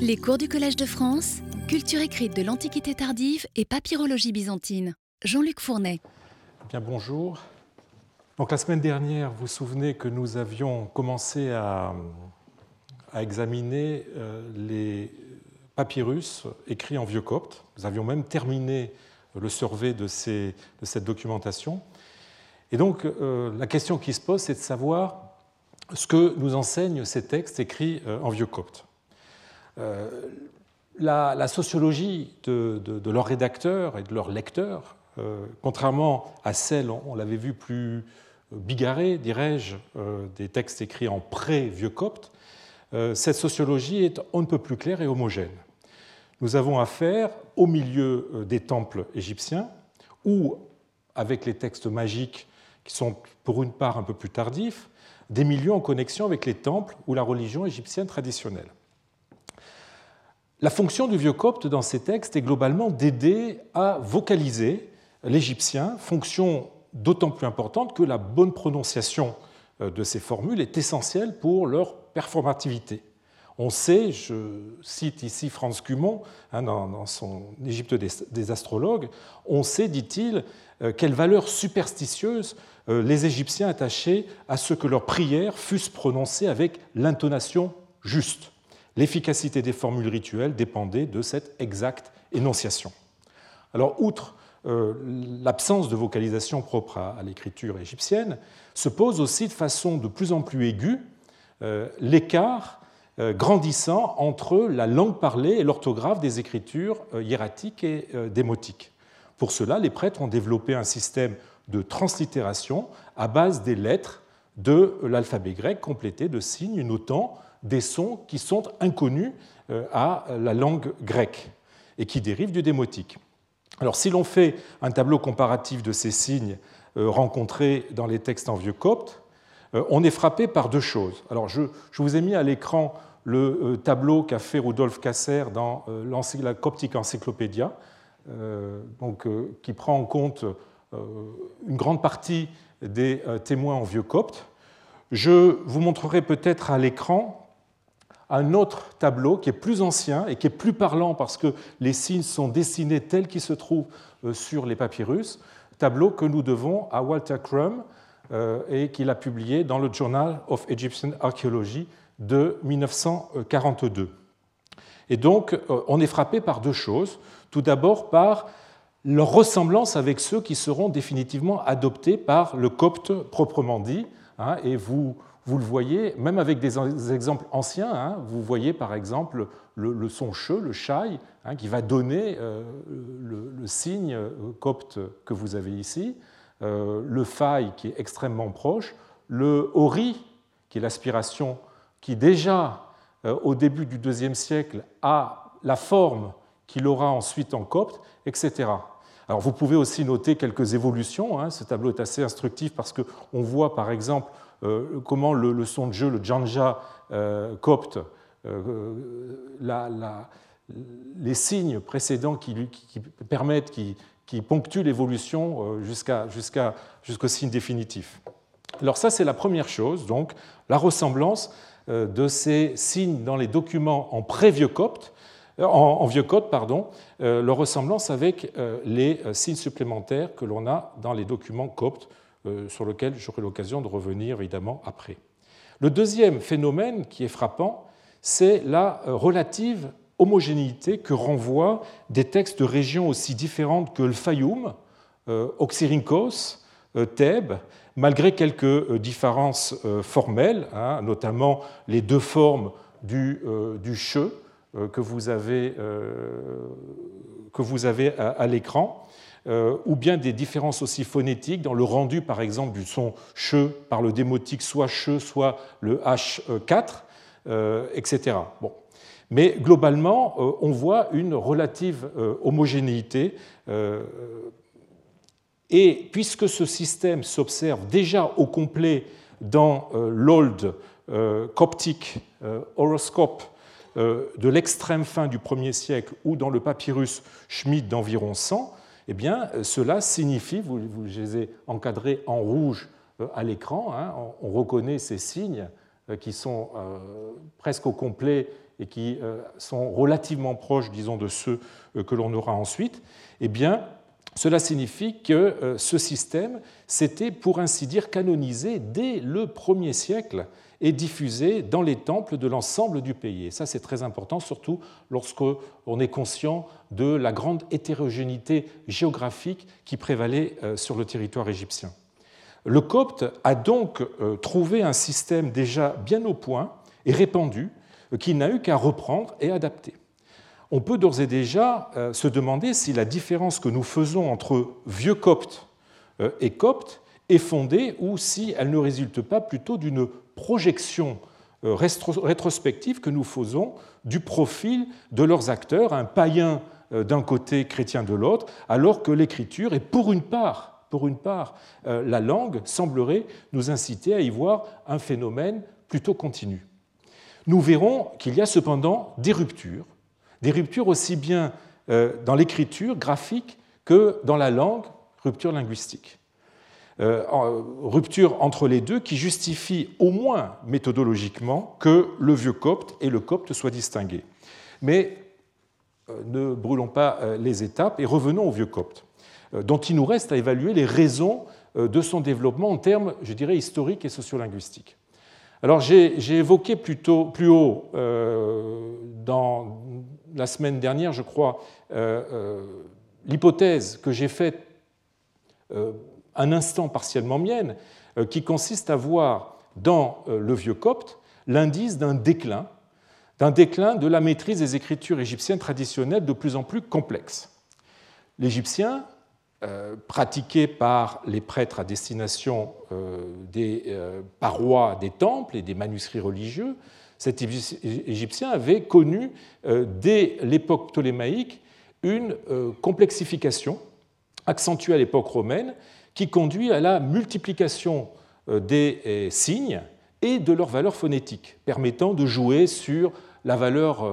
Les cours du Collège de France, culture écrite de l'Antiquité tardive et papyrologie byzantine. Jean-Luc Fournet. Bien, bonjour. Donc, la semaine dernière, vous vous souvenez que nous avions commencé à, examiner euh, les papyrus écrits en vieux copte. Nous avions même terminé le survey de cette documentation. Et donc, euh, la question qui se pose, c'est de savoir ce que nous enseignent ces textes écrits euh, en vieux copte. Euh, la, sociologie de, leurs rédacteurs et de leurs lecteurs, euh, contrairement à celle, on, l'avait vu plus bigarrée, dirais-je, des textes écrits en pré-vieux copte, cette sociologie est un peu plus claire et homogène. Nous avons affaire au milieu des temples égyptiens, ou avec les textes magiques qui sont pour une part un peu plus tardifs, des milieux en connexion avec les temples ou la religion égyptienne traditionnelle. La fonction du vieux copte dans ces textes est globalement d'aider à vocaliser l'égyptien, fonction d'autant plus importante que la bonne prononciation euh, de ces formules est essentielle pour leur performativité. On sait, je cite ici Franz Cumont hein, dans, son Égypte des astrologues, on sait, dit-il, euh, quelle valeur superstitieuse euh, les Égyptiens attachaient à ce que leurs prières fussent prononcées avec l'intonation juste. L'efficacité des formules rituelles dépendait de cette exacte énonciation. Alors, outre euh, l'absence de vocalisation propre à, l'écriture égyptienne, se pose aussi de façon de plus en plus aiguë l'écart grandissant entre la langue parlée et l'orthographe des écritures hiératiques et démotiques. Pour cela, les prêtres ont développé un système de translittération à base des lettres de l'alphabet grec complété de signes notant des sons qui sont inconnus euh, à la langue grecque et qui dérivent du démotique. Alors si l'on fait un tableau comparatif de ces signes euh, rencontrés dans les textes en vieux copte, euh, on est frappé par deux choses. Alors je, vous ai mis à l'écran le tableau qu'a fait Rudolf Kasser dans la Coptic Encyclopédia, donc, qui prend en compte une grande partie des témoins en vieux copte. Je vous montrerai peut-être à l'écran un autre tableau qui est plus ancien et qui est plus parlant parce que les signes sont dessinés tels qu'ils se trouvent sur les papyrus, tableau que nous devons à Walter Crum et qu'il a publié dans le Journal of Egyptian Archaeology de 1942. Et donc, on est frappé par deux choses. Tout d'abord par leur ressemblance avec ceux qui seront définitivement adoptés par le copte proprement dit. Hein, et vous, le voyez, même avec des exemples anciens, hein, vous voyez par exemple le, son che, le shai, hein, qui va donner euh, le, signe euh, copte que vous avez ici, euh, le fai qui est extrêmement proche, le ori, qui est l'aspiration qui déjà au début du IIe siècle a la forme qu'il aura ensuite en copte, etc. Alors vous pouvez aussi noter quelques évolutions. Hein. Ce tableau est assez instructif parce qu'on voit par exemple euh, comment le, son de jeu, le janja euh, copte, euh, les signes précédents qui, permettent, qui, ponctuent l'évolution jusqu'au signe définitif. Alors ça, c'est la première chose, donc la ressemblance de ces signes dans les documents en pré-vieux copte en, vieux code, pardon, euh, leur ressemblance avec euh, les euh, signes supplémentaires que l'on a dans les documents coptes, sur lesquels j'aurai l'occasion de revenir évidemment après. Le deuxième phénomène qui est frappant, c'est la relative homogénéité que renvoient des textes de régions aussi différentes que le Fayoum, Oxyrhynchos, Thèbes, malgré quelques différences formelles, hein, notamment les deux formes du, che, euh, que vous avez, euh, que vous avez à, l'écran, euh, ou bien des différences aussi phonétiques dans le rendu, par exemple, du son che par le démotique soit che, soit le H4, etc. Bon. Mais globalement, on voit une relative homogénéité. Et puisque ce système s'observe déjà au complet dans l'old Coptic horoscope euh, de l'extrême fin du 1er siècle ou dans le papyrus Schmidt d'environ 100, eh bien, cela signifie, vous, je les ai encadrés en rouge euh, à l'écran, hein, on, reconnaît ces signes euh, qui sont presque au complet et qui sont relativement proches, disons, de ceux que l'on aura ensuite, eh bien, cela signifie que ce système s'était, pour ainsi dire, canonisé dès le premier siècle et diffusé dans les temples de l'ensemble du pays. Et ça, c'est très important, surtout lorsqu'on est conscient de la grande hétérogénéité géographique qui prévalait sur le territoire égyptien. Le copte a donc euh, trouvé un système déjà bien au point et répandu euh, qu'il n'a eu qu'à reprendre et adapter. On peut d'ores et déjà euh, se demander si la différence que nous faisons entre vieux copte et copte est fondée ou si elle ne résulte pas plutôt d'une projection rétrospective que nous faisons du profil de leurs acteurs, un païen d'un côté, chrétien de l'autre, alors que l'écriture est pour une part pour une part, euh, la langue semblerait nous inciter à y voir un phénomène plutôt continu. Nous verrons qu'il y a cependant des ruptures, des ruptures aussi bien euh, dans l'écriture graphique que dans la langue, rupture linguistique. Euh, rupture entre les deux qui justifie au moins méthodologiquement que le vieux copte et le copte soient distingués. Mais ne brûlons pas les étapes et revenons au vieux copte. Euh, dont il nous reste à évaluer les raisons euh, de son développement en termes, je dirais, historiques et sociolinguistiques. Alors j'ai évoqué plus, haut, euh, dans la semaine dernière, je crois, l'hypothèse que j'ai faite un instant partiellement mienne, qui consiste à voir dans le vieux copte l'indice d'un déclin, d'un déclin de la maîtrise des écritures égyptiennes traditionnelles de plus en plus complexes. L'Égyptien euh, pratiquée par les prêtres à destination euh, des euh, parois des temples et des manuscrits religieux, cet Égyptien avait connu dès l'époque ptolémaïque une complexification accentuée à l'époque romaine qui conduit à la multiplication des signes et de leur valeur phonétique, permettant de jouer sur la valeur,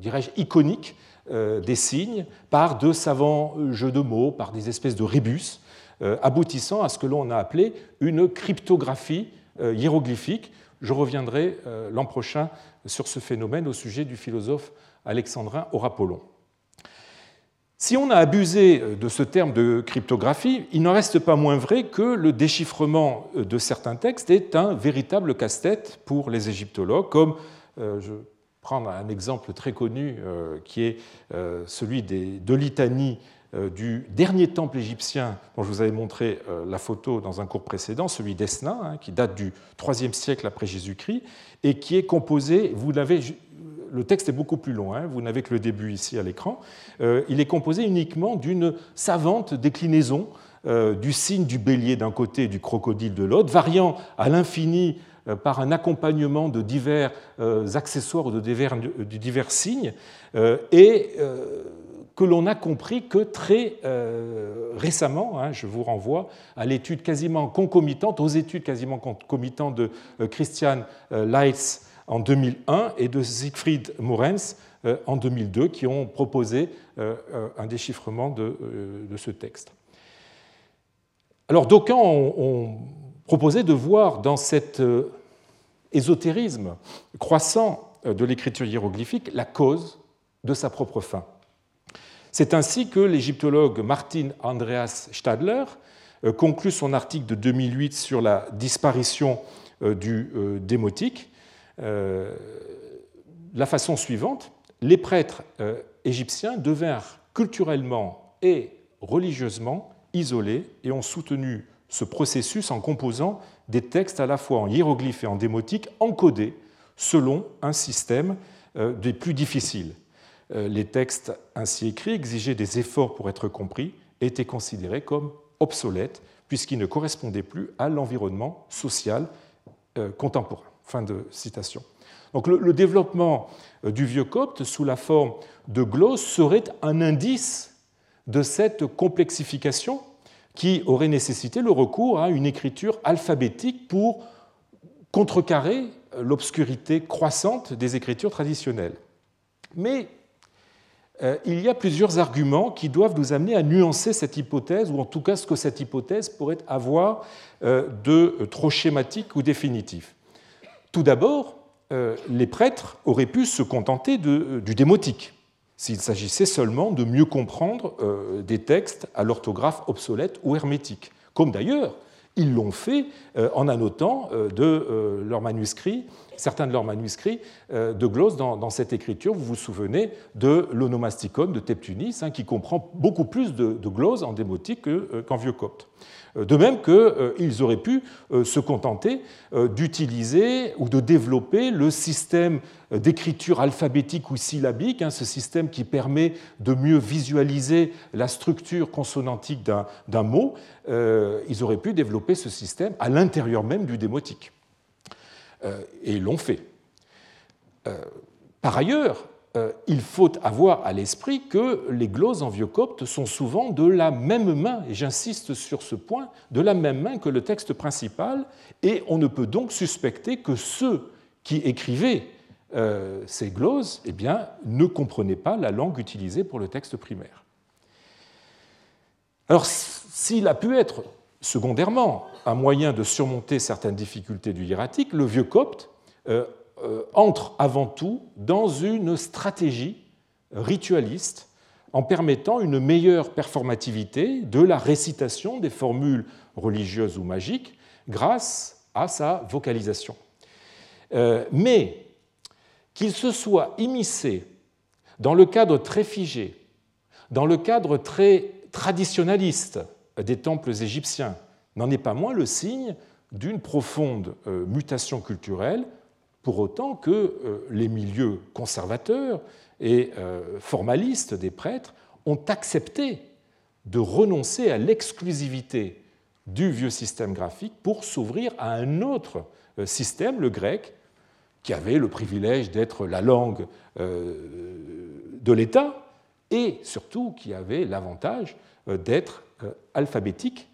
dirais-je, iconique euh, des signes par de savants jeux de mots, par des espèces de rébus, euh, aboutissant à ce que l'on a appelé une cryptographie euh, hiéroglyphique. Je reviendrai l'an prochain sur ce phénomène au sujet du philosophe alexandrin Horapollon. Si on a abusé de ce terme de cryptographie, il n'en reste pas moins vrai que le déchiffrement de certains textes est un véritable casse-tête pour les égyptologues, comme je prendre un exemple très connu euh, qui est euh, celui de litanie euh, du dernier temple égyptien dont je vous avais montré la photo dans un cours précédent, celui d'Esna, hein, qui date du IIIe siècle après Jésus-Christ, et qui est composé, vous l'avez, le texte est beaucoup plus long, hein, vous n'avez que le début ici à l'écran, il est composé uniquement d'une savante déclinaison du signe du bélier d'un côté et du crocodile de l'autre, variant à l'infini euh, par un accompagnement de divers euh, accessoires ou de divers, signes, euh, et que l'on a compris que très récemment, hein, je vous renvoie à l'étude quasiment concomitante, aux études quasiment concomitantes de Christian Leitz en 2001 et de Siegfried Morens en 2002, qui ont proposé un déchiffrement de, ce texte. Alors d'aucuns ont proposé de voir dans cet euh, ésotérisme croissant euh, de l'écriture hiéroglyphique la cause de sa propre fin. C'est ainsi que l'égyptologue Martin Andreas Stadler euh, conclut son article de 2008 sur la disparition du démotique la façon suivante les prêtres égyptiens devinrent culturellement et religieusement isolés et ont soutenu ce processus en composant des textes à la fois en hiéroglyphes et en démotique encodés selon un système euh, des plus difficiles. Euh, les textes ainsi écrits exigeaient des efforts pour être compris et étaient considérés comme obsolètes puisqu'ils ne correspondaient plus à l'environnement social euh, contemporain. Fin de citation. Donc le, développement du vieux copte sous la forme de glosses serait un indice de cette complexification qui aurait nécessité le recours à une écriture alphabétique pour contrecarrer l'obscurité croissante des écritures traditionnelles. Mais euh, il y a plusieurs arguments qui doivent nous amener à nuancer cette hypothèse, ou en tout cas ce que cette hypothèse pourrait avoir euh, de trop schématique ou définitif. Tout d'abord, les prêtres auraient pu se contenter du démotique, s'il s'agissait seulement de mieux comprendre des textes à l'orthographe obsolète ou hermétique, comme d'ailleurs ils l'ont fait en annotant de leurs manuscrits certains de leurs manuscrits euh, de glose dans, cette écriture. Vous vous souvenez de l'onomasticon de Teptunis, hein, qui comprend beaucoup plus de, de glose en démotique euh, qu'en vieux copte. Euh, de même qu'ils auraient pu se contenter d'utiliser ou de développer le système d'écriture alphabétique ou syllabique, hein, ce système qui permet de mieux visualiser la structure consonantique d'un mot. Ils auraient pu développer ce système à l'intérieur même du démotique. Euh, et l'ont fait. Euh, par ailleurs, euh, il faut avoir à l'esprit que les gloses en vieux copte sont souvent de la même main, et j'insiste sur ce point, de la même main que le texte principal, et on ne peut donc suspecter que ceux qui écrivaient ces gloses eh bien, ne comprenaient pas la langue utilisée pour le texte primaire. Alors, s'il a pu être secondairement un moyen de surmonter certaines difficultés du hiératique, le vieux copte euh, euh, entre avant tout dans une stratégie ritualiste en permettant une meilleure performativité de la récitation des formules religieuses ou magiques grâce à sa vocalisation. Euh, mais qu'il se soit immiscé dans le cadre très figé, dans le cadre très traditionnaliste des temples égyptiens, n'en est pas moins le signe d'une profonde euh, mutation culturelle, pour autant que euh, les milieux conservateurs et euh, formalistes des prêtres ont accepté de renoncer à l'exclusivité du vieux système graphique pour s'ouvrir à un autre système, le grec, qui avait le privilège d'être la langue de l'État et surtout qui avait l'avantage d'être alphabétique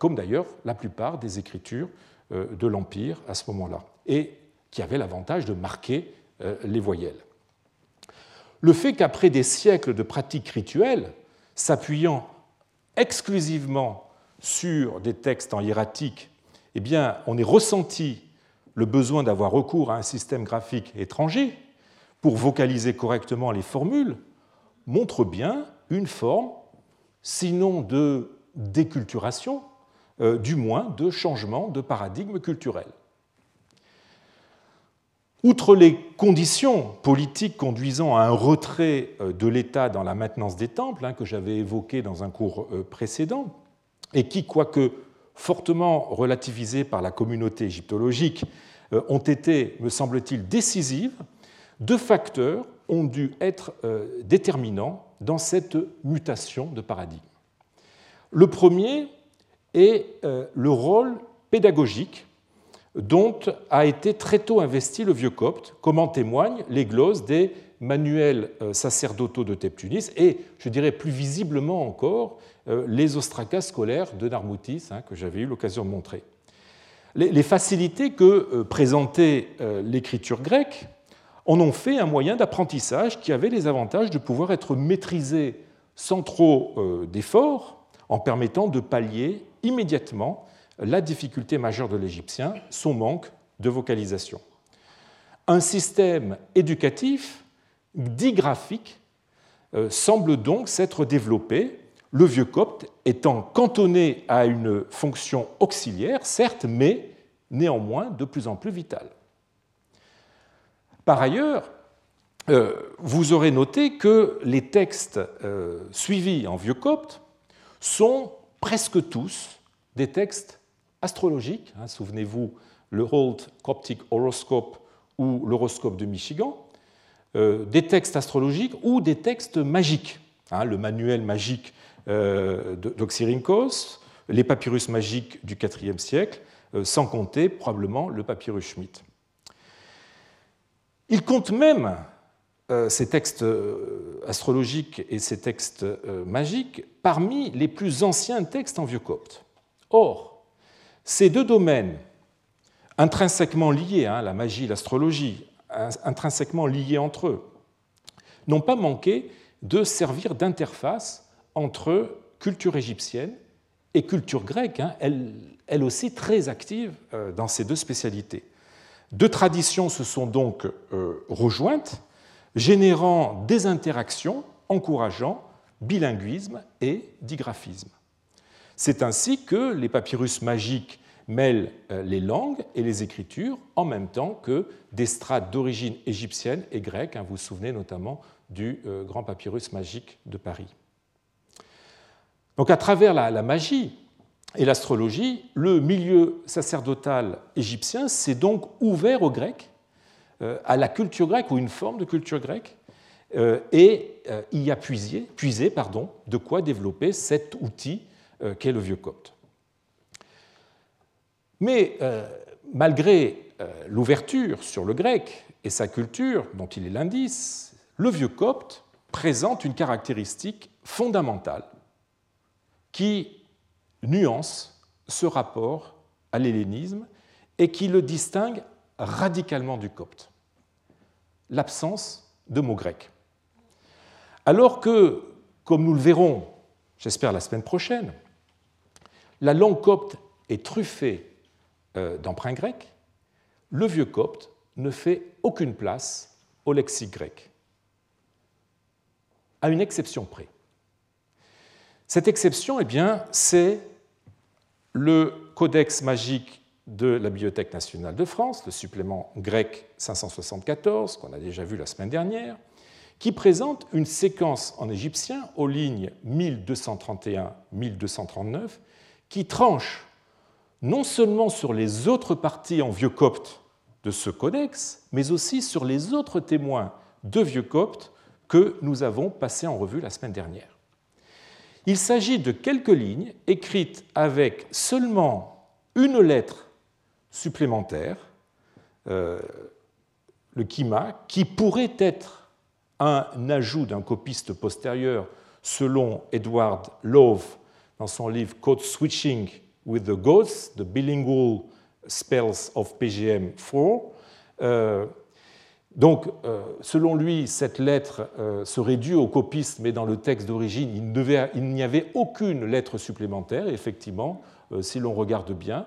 comme d'ailleurs la plupart des écritures euh, de l'Empire à ce moment-là, et qui avait l'avantage de marquer euh, les voyelles. Le fait qu'après des siècles de pratiques rituelles, s'appuyant exclusivement sur des textes en hiératique, eh bien, on ait ressenti le besoin d'avoir recours à un système graphique étranger pour vocaliser correctement les formules, montre bien une forme, sinon de déculturation, euh, du moins de changement de paradigme culturel. Outre les conditions politiques conduisant à un retrait euh, de l'État dans la maintenance des temples, hein, que j'avais évoqué dans un cours euh, précédent, et qui, quoique fortement relativisées par la communauté égyptologique, ont été, me semble-t-il, décisives, deux facteurs ont dû être déterminants dans cette mutation de paradigme. Le premier, et euh, le rôle pédagogique dont a été très tôt investi le vieux copte, comme en témoignent les glosses des manuels euh, sacerdotaux de Teptunis et, je dirais plus visiblement encore, euh, les ostracas scolaires de Narmoutis, hein, que j'avais eu l'occasion de montrer. Les facilités que présentait l'écriture grecque en fait un moyen d'apprentissage qui avait les avantages de pouvoir être maîtrisé sans trop d'efforts, en permettant de pallier immédiatement la difficulté majeure de l'égyptien, son manque de vocalisation. Un système éducatif digraphique euh, semble donc s'être développé, le vieux copte étant cantonné à une fonction auxiliaire, certes, mais néanmoins de plus en plus vitale. Par ailleurs, euh, vous aurez noté que les textes euh, suivis en vieux copte sont presque tous des textes astrologiques. Hein, souvenez-vous, le Holt Coptic Horoscope ou l'horoscope de Michigan, euh, des textes astrologiques ou des textes magiques. Hein, le manuel magique d'Oxyrhynchos, les papyrus magiques du IVe siècle, sans compter probablement le papyrus Schmidt. Il compte même ces textes astrologiques et ces textes magiques parmi les plus anciens textes en vieux copte. Or, ces deux domaines, intrinsèquement liés, hein, la magie, l'astrologie, intrinsèquement liés entre eux, n'ont pas manqué de servir d'interface entre culture égyptienne et culture grecque, hein, elle, aussi très active euh, dans ces deux spécialités. Deux traditions se sont donc euh, rejointes, générant des interactions encourageant bilinguisme et digraphisme. C'est ainsi que les papyrus magiques mêlent euh, les langues et les écritures en même temps que des strates d'origine égyptienne et grecque. Hein, vous vous souvenez notamment du euh, grand papyrus magique de Paris. Donc à travers la, magie et l'astrologie, le milieu sacerdotal égyptien s'est donc ouvert aux Grecs, euh, à la culture grecque ou une forme de culture grecque, et y a puisé, de quoi développer cet outil qu'est le vieux copte. Mais euh, malgré euh, l'ouverture sur le grec et sa culture, dont il est l'indice, le vieux copte présente une caractéristique fondamentale qui nuance ce rapport à l'hellénisme et qui le distingue radicalement du copte l'absence de mots grecs. Alors que, comme nous le verrons, j'espère la semaine prochaine, la langue copte est truffée euh, d'emprunt grec, le vieux copte ne fait aucune place au lexique grec, à une exception près. Cette exception, eh bien, c'est le codex magique de la Bibliothèque nationale de France, le supplément grec 574, qu'on a déjà vu la semaine dernière, qui présente une séquence en égyptien aux lignes 1231-1239 qui tranche non seulement sur les autres parties en vieux copte de ce codex, mais aussi sur les autres témoins de vieux copte que nous avons passés en revue la semaine dernière. Il s'agit de quelques lignes écrites avec seulement une lettre supplémentaire, euh, le kima, qui pourrait être un ajout d'un copiste postérieur selon Edward Love dans son livre Code Switching with the Goths, the bilingual spells of PGM 4. Euh, donc, euh, selon lui, cette lettre euh, serait due au copiste, mais dans le texte d'origine, il n'y avait aucune lettre supplémentaire. effectivement, si l'on regarde bien,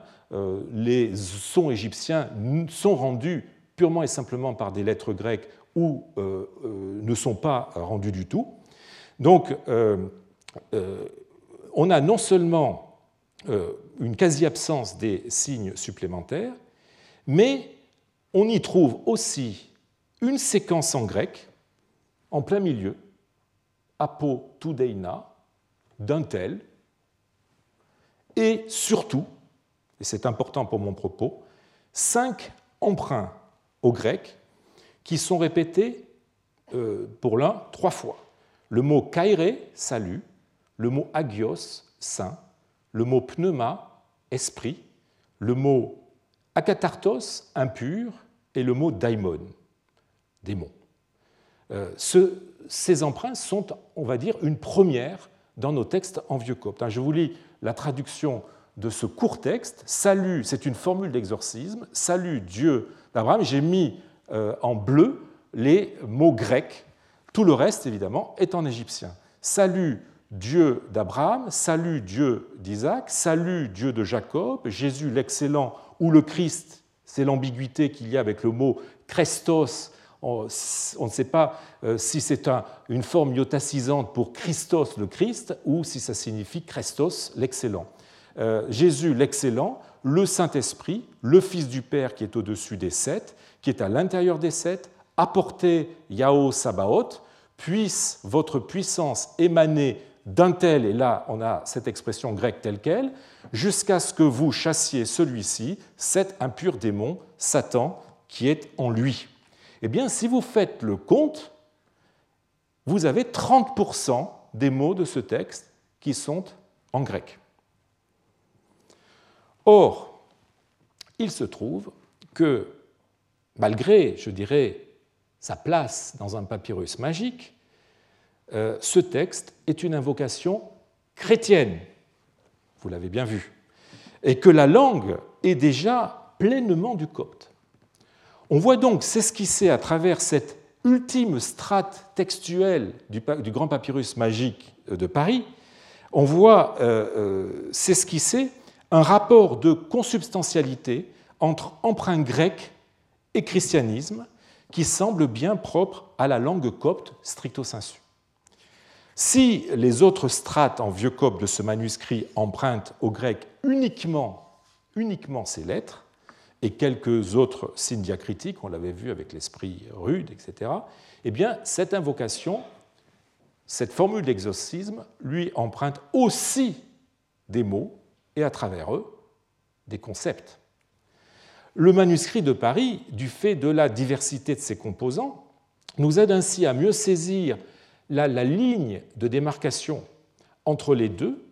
les sons égyptiens sont rendus purement et simplement par des lettres grecques ou ne sont pas rendus du tout. Donc, on a non seulement euh, une quasi-absence des signes supplémentaires, mais on y trouve aussi une séquence en grec, en plein milieu, apo tudeina, d'un tel, et surtout, et c'est important pour mon propos, cinq emprunts au grec qui sont répétés euh, pour l'un trois fois. Le mot kaire, salut, le mot agios, saint, le mot pneuma, esprit, le mot akatartos, impur, et le mot daimon, démon. Euh, ces emprunts sont, on va dire, une première dans nos textes en vieux copte. Hein, je vous lis la traduction de ce court texte. Salut, c'est une formule d'exorcisme. Salut Dieu d'Abraham. J'ai mis euh, en bleu les mots grecs. Tout le reste, évidemment, est en égyptien. Salut Dieu d'Abraham, salut Dieu d'Isaac, salut Dieu de Jacob, Jésus l'excellent ou le Christ, c'est l'ambiguïté qu'il y a avec le mot Christos. On ne sait pas euh, si c'est une forme iotacisante pour Christos le Christ ou si ça signifie Christos l'excellent. Euh, Jésus l'excellent, le Saint-Esprit, le Fils du Père qui est au-dessus des sept, qui est à l'intérieur des sept, apportez Yahoo Sabaoth, puisse votre puissance émaner d'un tel, et là on a cette expression grecque telle qu'elle, jusqu'à ce que vous chassiez celui-ci, cet impur démon, Satan, qui est en lui. Eh bien, si vous faites le compte, vous avez 30% des mots de ce texte qui sont en grec. Or, il se trouve que, malgré, je dirais, sa place dans un papyrus magique, euh, ce texte est une invocation chrétienne, vous l'avez bien vu, et que la langue est déjà pleinement du copte. On voit donc s'esquisser à travers cette ultime strate textuelle du, grand papyrus magique de Paris, on voit euh, euh, s'esquisser un rapport de consubstantialité entre emprunt grec et christianisme qui semble bien propre à la langue copte stricto sensu. Si les autres strates en vieux copte de ce manuscrit empruntent au grec uniquement, uniquement ces lettres, et quelques autres signes diacritiques, on l'avait vu avec l'esprit rude, etc., eh bien, cette invocation, cette formule d'exorcisme, lui emprunte aussi des mots et à travers eux des concepts. Le manuscrit de Paris, du fait de la diversité de ses composants, nous aide ainsi à mieux saisir la, la ligne de démarcation entre les deux,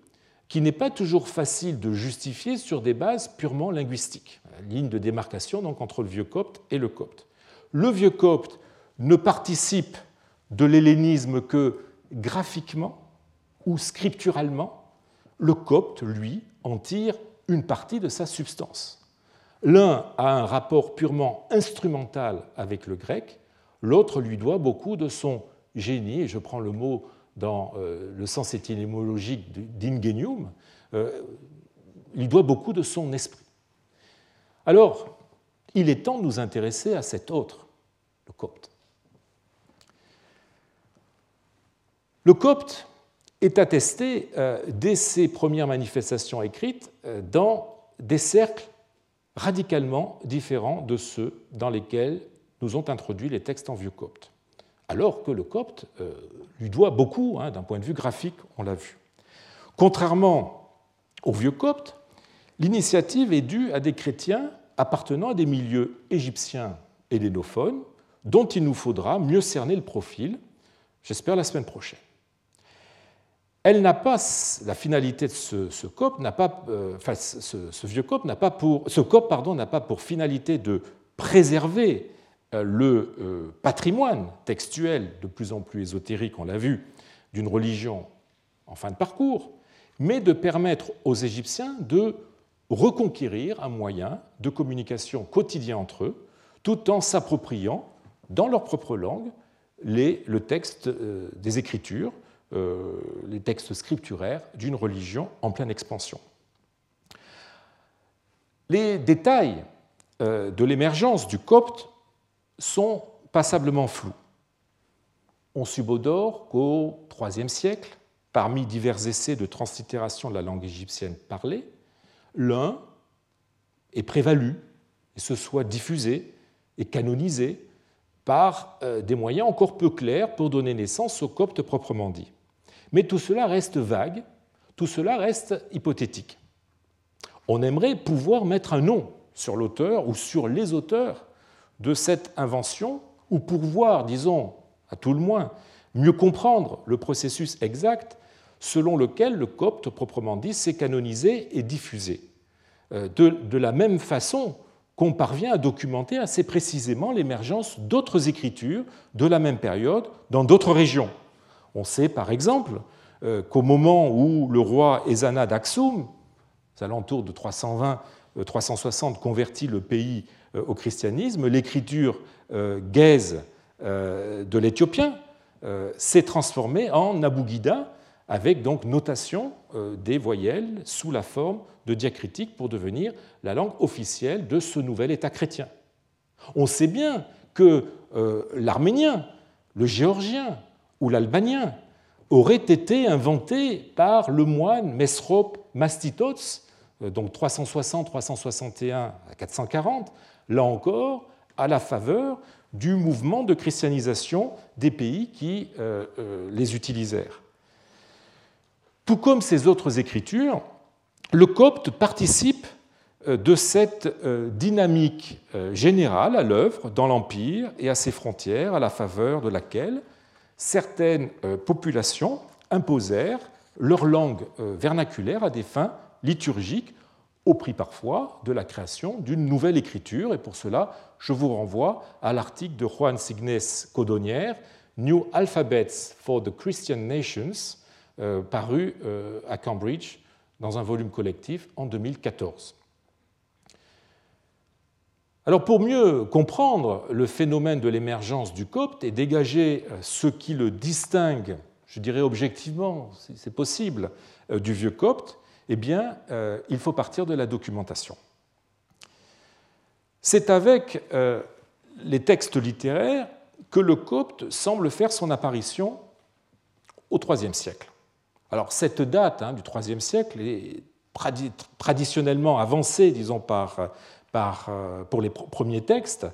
qui n'est pas toujours facile de justifier sur des bases purement linguistiques. Ligne de démarcation donc entre le vieux copte et le copte. Le vieux copte ne participe de l'hellénisme que graphiquement ou scripturalement. Le copte, lui, en tire une partie de sa substance. L'un a un rapport purement instrumental avec le grec, l'autre lui doit beaucoup de son génie, et je prends le mot dans euh, le sens étymologique d'ingenium, euh, il doit beaucoup de son esprit. Alors, il est temps de nous intéresser à cet autre, le copte. Le copte est attesté euh, dès ses premières manifestations écrites dans des cercles radicalement différents de ceux dans lesquels nous ont introduit les textes en vieux copte. Alors que le copte euh, lui doit beaucoup hein, d'un point de vue graphique, on l'a vu. Contrairement au vieux copte, l'initiative est due à des chrétiens appartenant à des milieux égyptiens et lénophones, dont il nous faudra mieux cerner le profil, j'espère la semaine prochaine elle n'a pas la finalité de ce, ce COP n'a pas, euh, ce, vieux COP n'a pas pour, finalité de préserver le euh, patrimoine textuel de plus en plus ésotérique, on l'a vu, d'une religion en fin de parcours, mais de permettre aux Égyptiens de reconquérir un moyen de communication quotidien entre eux, tout en s'appropriant dans leur propre langue le texte des Écritures euh, les textes scripturaires d'une religion en pleine expansion. Les détails euh, de l'émergence du copte sont passablement flous. On subodore qu'au IIIe siècle, parmi divers essais de translittération de la langue égyptienne parlée, l'un est prévalu et se soit diffusé et canonisé par euh, des moyens encore peu clairs pour donner naissance au copte proprement dit. Mais tout cela reste vague, tout cela reste hypothétique. On aimerait pouvoir mettre un nom sur l'auteur ou sur les auteurs de cette invention, ou pour voir, disons, à tout le moins, mieux comprendre le processus exact selon lequel le copte, proprement dit, s'est canonisé et diffusé. Euh, de, la même façon qu'on parvient à documenter assez précisément l'émergence d'autres écritures de la même période dans d'autres régions. On sait par exemple euh, qu'au moment où le roi Ezana d'Aksum, aux alentours de 320-360, euh, convertit le pays au christianisme, l'écriture gaise de l'éthiopien s'est transformée en Nabugida, avec donc notation des voyelles sous la forme de diacritique pour devenir la langue officielle de ce nouvel État chrétien. On sait bien que l'arménien, le géorgien, ou l'albanien aurait été inventé par le moine Mesrop Mastitots, euh, donc 360-361 à 440, là encore, à la faveur du mouvement de christianisation des pays qui euh, euh, les utilisèrent. Tout comme ces autres écritures, le copte participe de cette dynamique générale à l'œuvre dans l'Empire et à ses frontières, à la faveur de laquelle certaines euh, populations imposèrent leur langue euh, vernaculaire à des fins liturgiques, au prix parfois de la création d'une nouvelle écriture. Et pour cela, je vous renvoie à l'article de Juan Signes Codonière, New Alphabets for the Christian Nations, euh, paru à Cambridge dans un volume collectif en 2014. Alors pour mieux comprendre le phénomène de l'émergence du copte et dégager euh, ce qui le distingue, je dirais objectivement, si c'est possible, euh, du vieux copte, eh bien, euh, il faut partir de la documentation. C'est avec les textes littéraires que le copte semble faire son apparition au IIIe siècle. Alors cette date hein, du IIIe siècle est traditionnellement avancée, disons, par, euh, pour les premiers textes,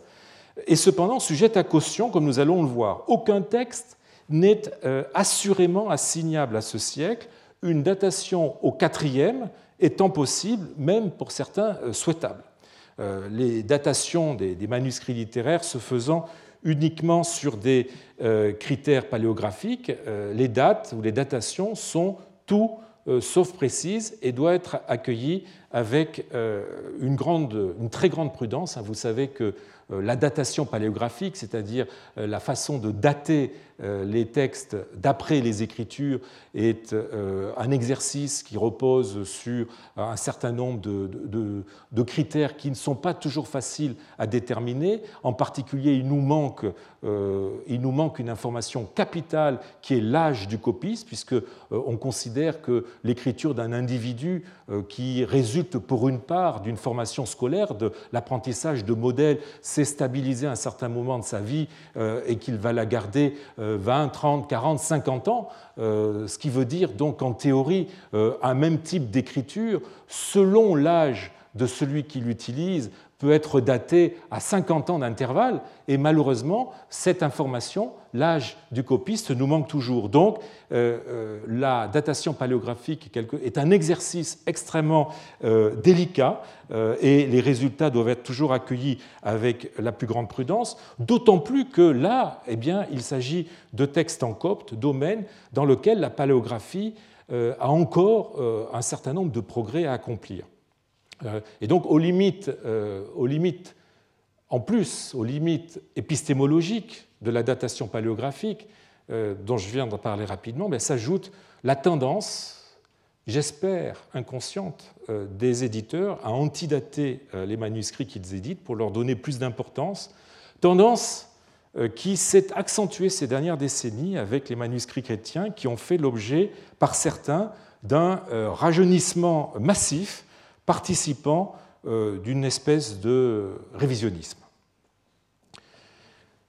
est cependant sujette à caution, comme nous allons le voir. Aucun texte n'est euh, assurément assignable à ce siècle, une datation au quatrième étant possible, même pour certains euh, souhaitable. Les datations des manuscrits littéraires se faisant uniquement sur des critères paléographiques, les dates ou les datations sont tout sauf précises et doivent être accueillies avec une, très grande prudence. Vous savez que euh, la datation paléographique, c'est-à-dire euh, la façon de dater euh, les textes d'après les Écritures, est un exercice qui repose sur un certain nombre de, critères qui ne sont pas toujours faciles à déterminer. En particulier, il nous manque, il nous manque une information capitale qui est l'âge du copiste, puisque on considère que l'écriture d'un individu qui résulte pour une part d'une formation scolaire, de l'apprentissage de modèles, s'est stabilisé un certain moment de sa vie euh, et qu'il va la garder 20, 30, 40, 50 ans, euh, ce qui veut dire donc en théorie euh, un même type d'écriture, selon l'âge de celui qui l'utilise, peut être daté à 50 ans d'intervalle, et malheureusement, cette information, l'âge du copiste, nous manque toujours. Donc, euh, euh, la datation paléographique est un exercice extrêmement euh, délicat, et les résultats doivent être toujours accueillis avec la plus grande prudence, d'autant plus que là, eh bien, il s'agit de textes en copte, domaine dans lequel la paléographie a encore un certain nombre de progrès à accomplir. Euh, et donc, aux limites, euh, aux limites, en plus, aux limites épistémologiques de la datation paléographique, euh, dont je viens d'en parler rapidement, s'ajoute la tendance, j'espère inconsciente, des éditeurs à antidater les manuscrits qu'ils éditent pour leur donner plus d'importance. Tendance qui s'est accentuée ces dernières décennies avec les manuscrits chrétiens qui ont fait l'objet, par certains, d'un rajeunissement massif participant euh, d'une espèce de révisionnisme.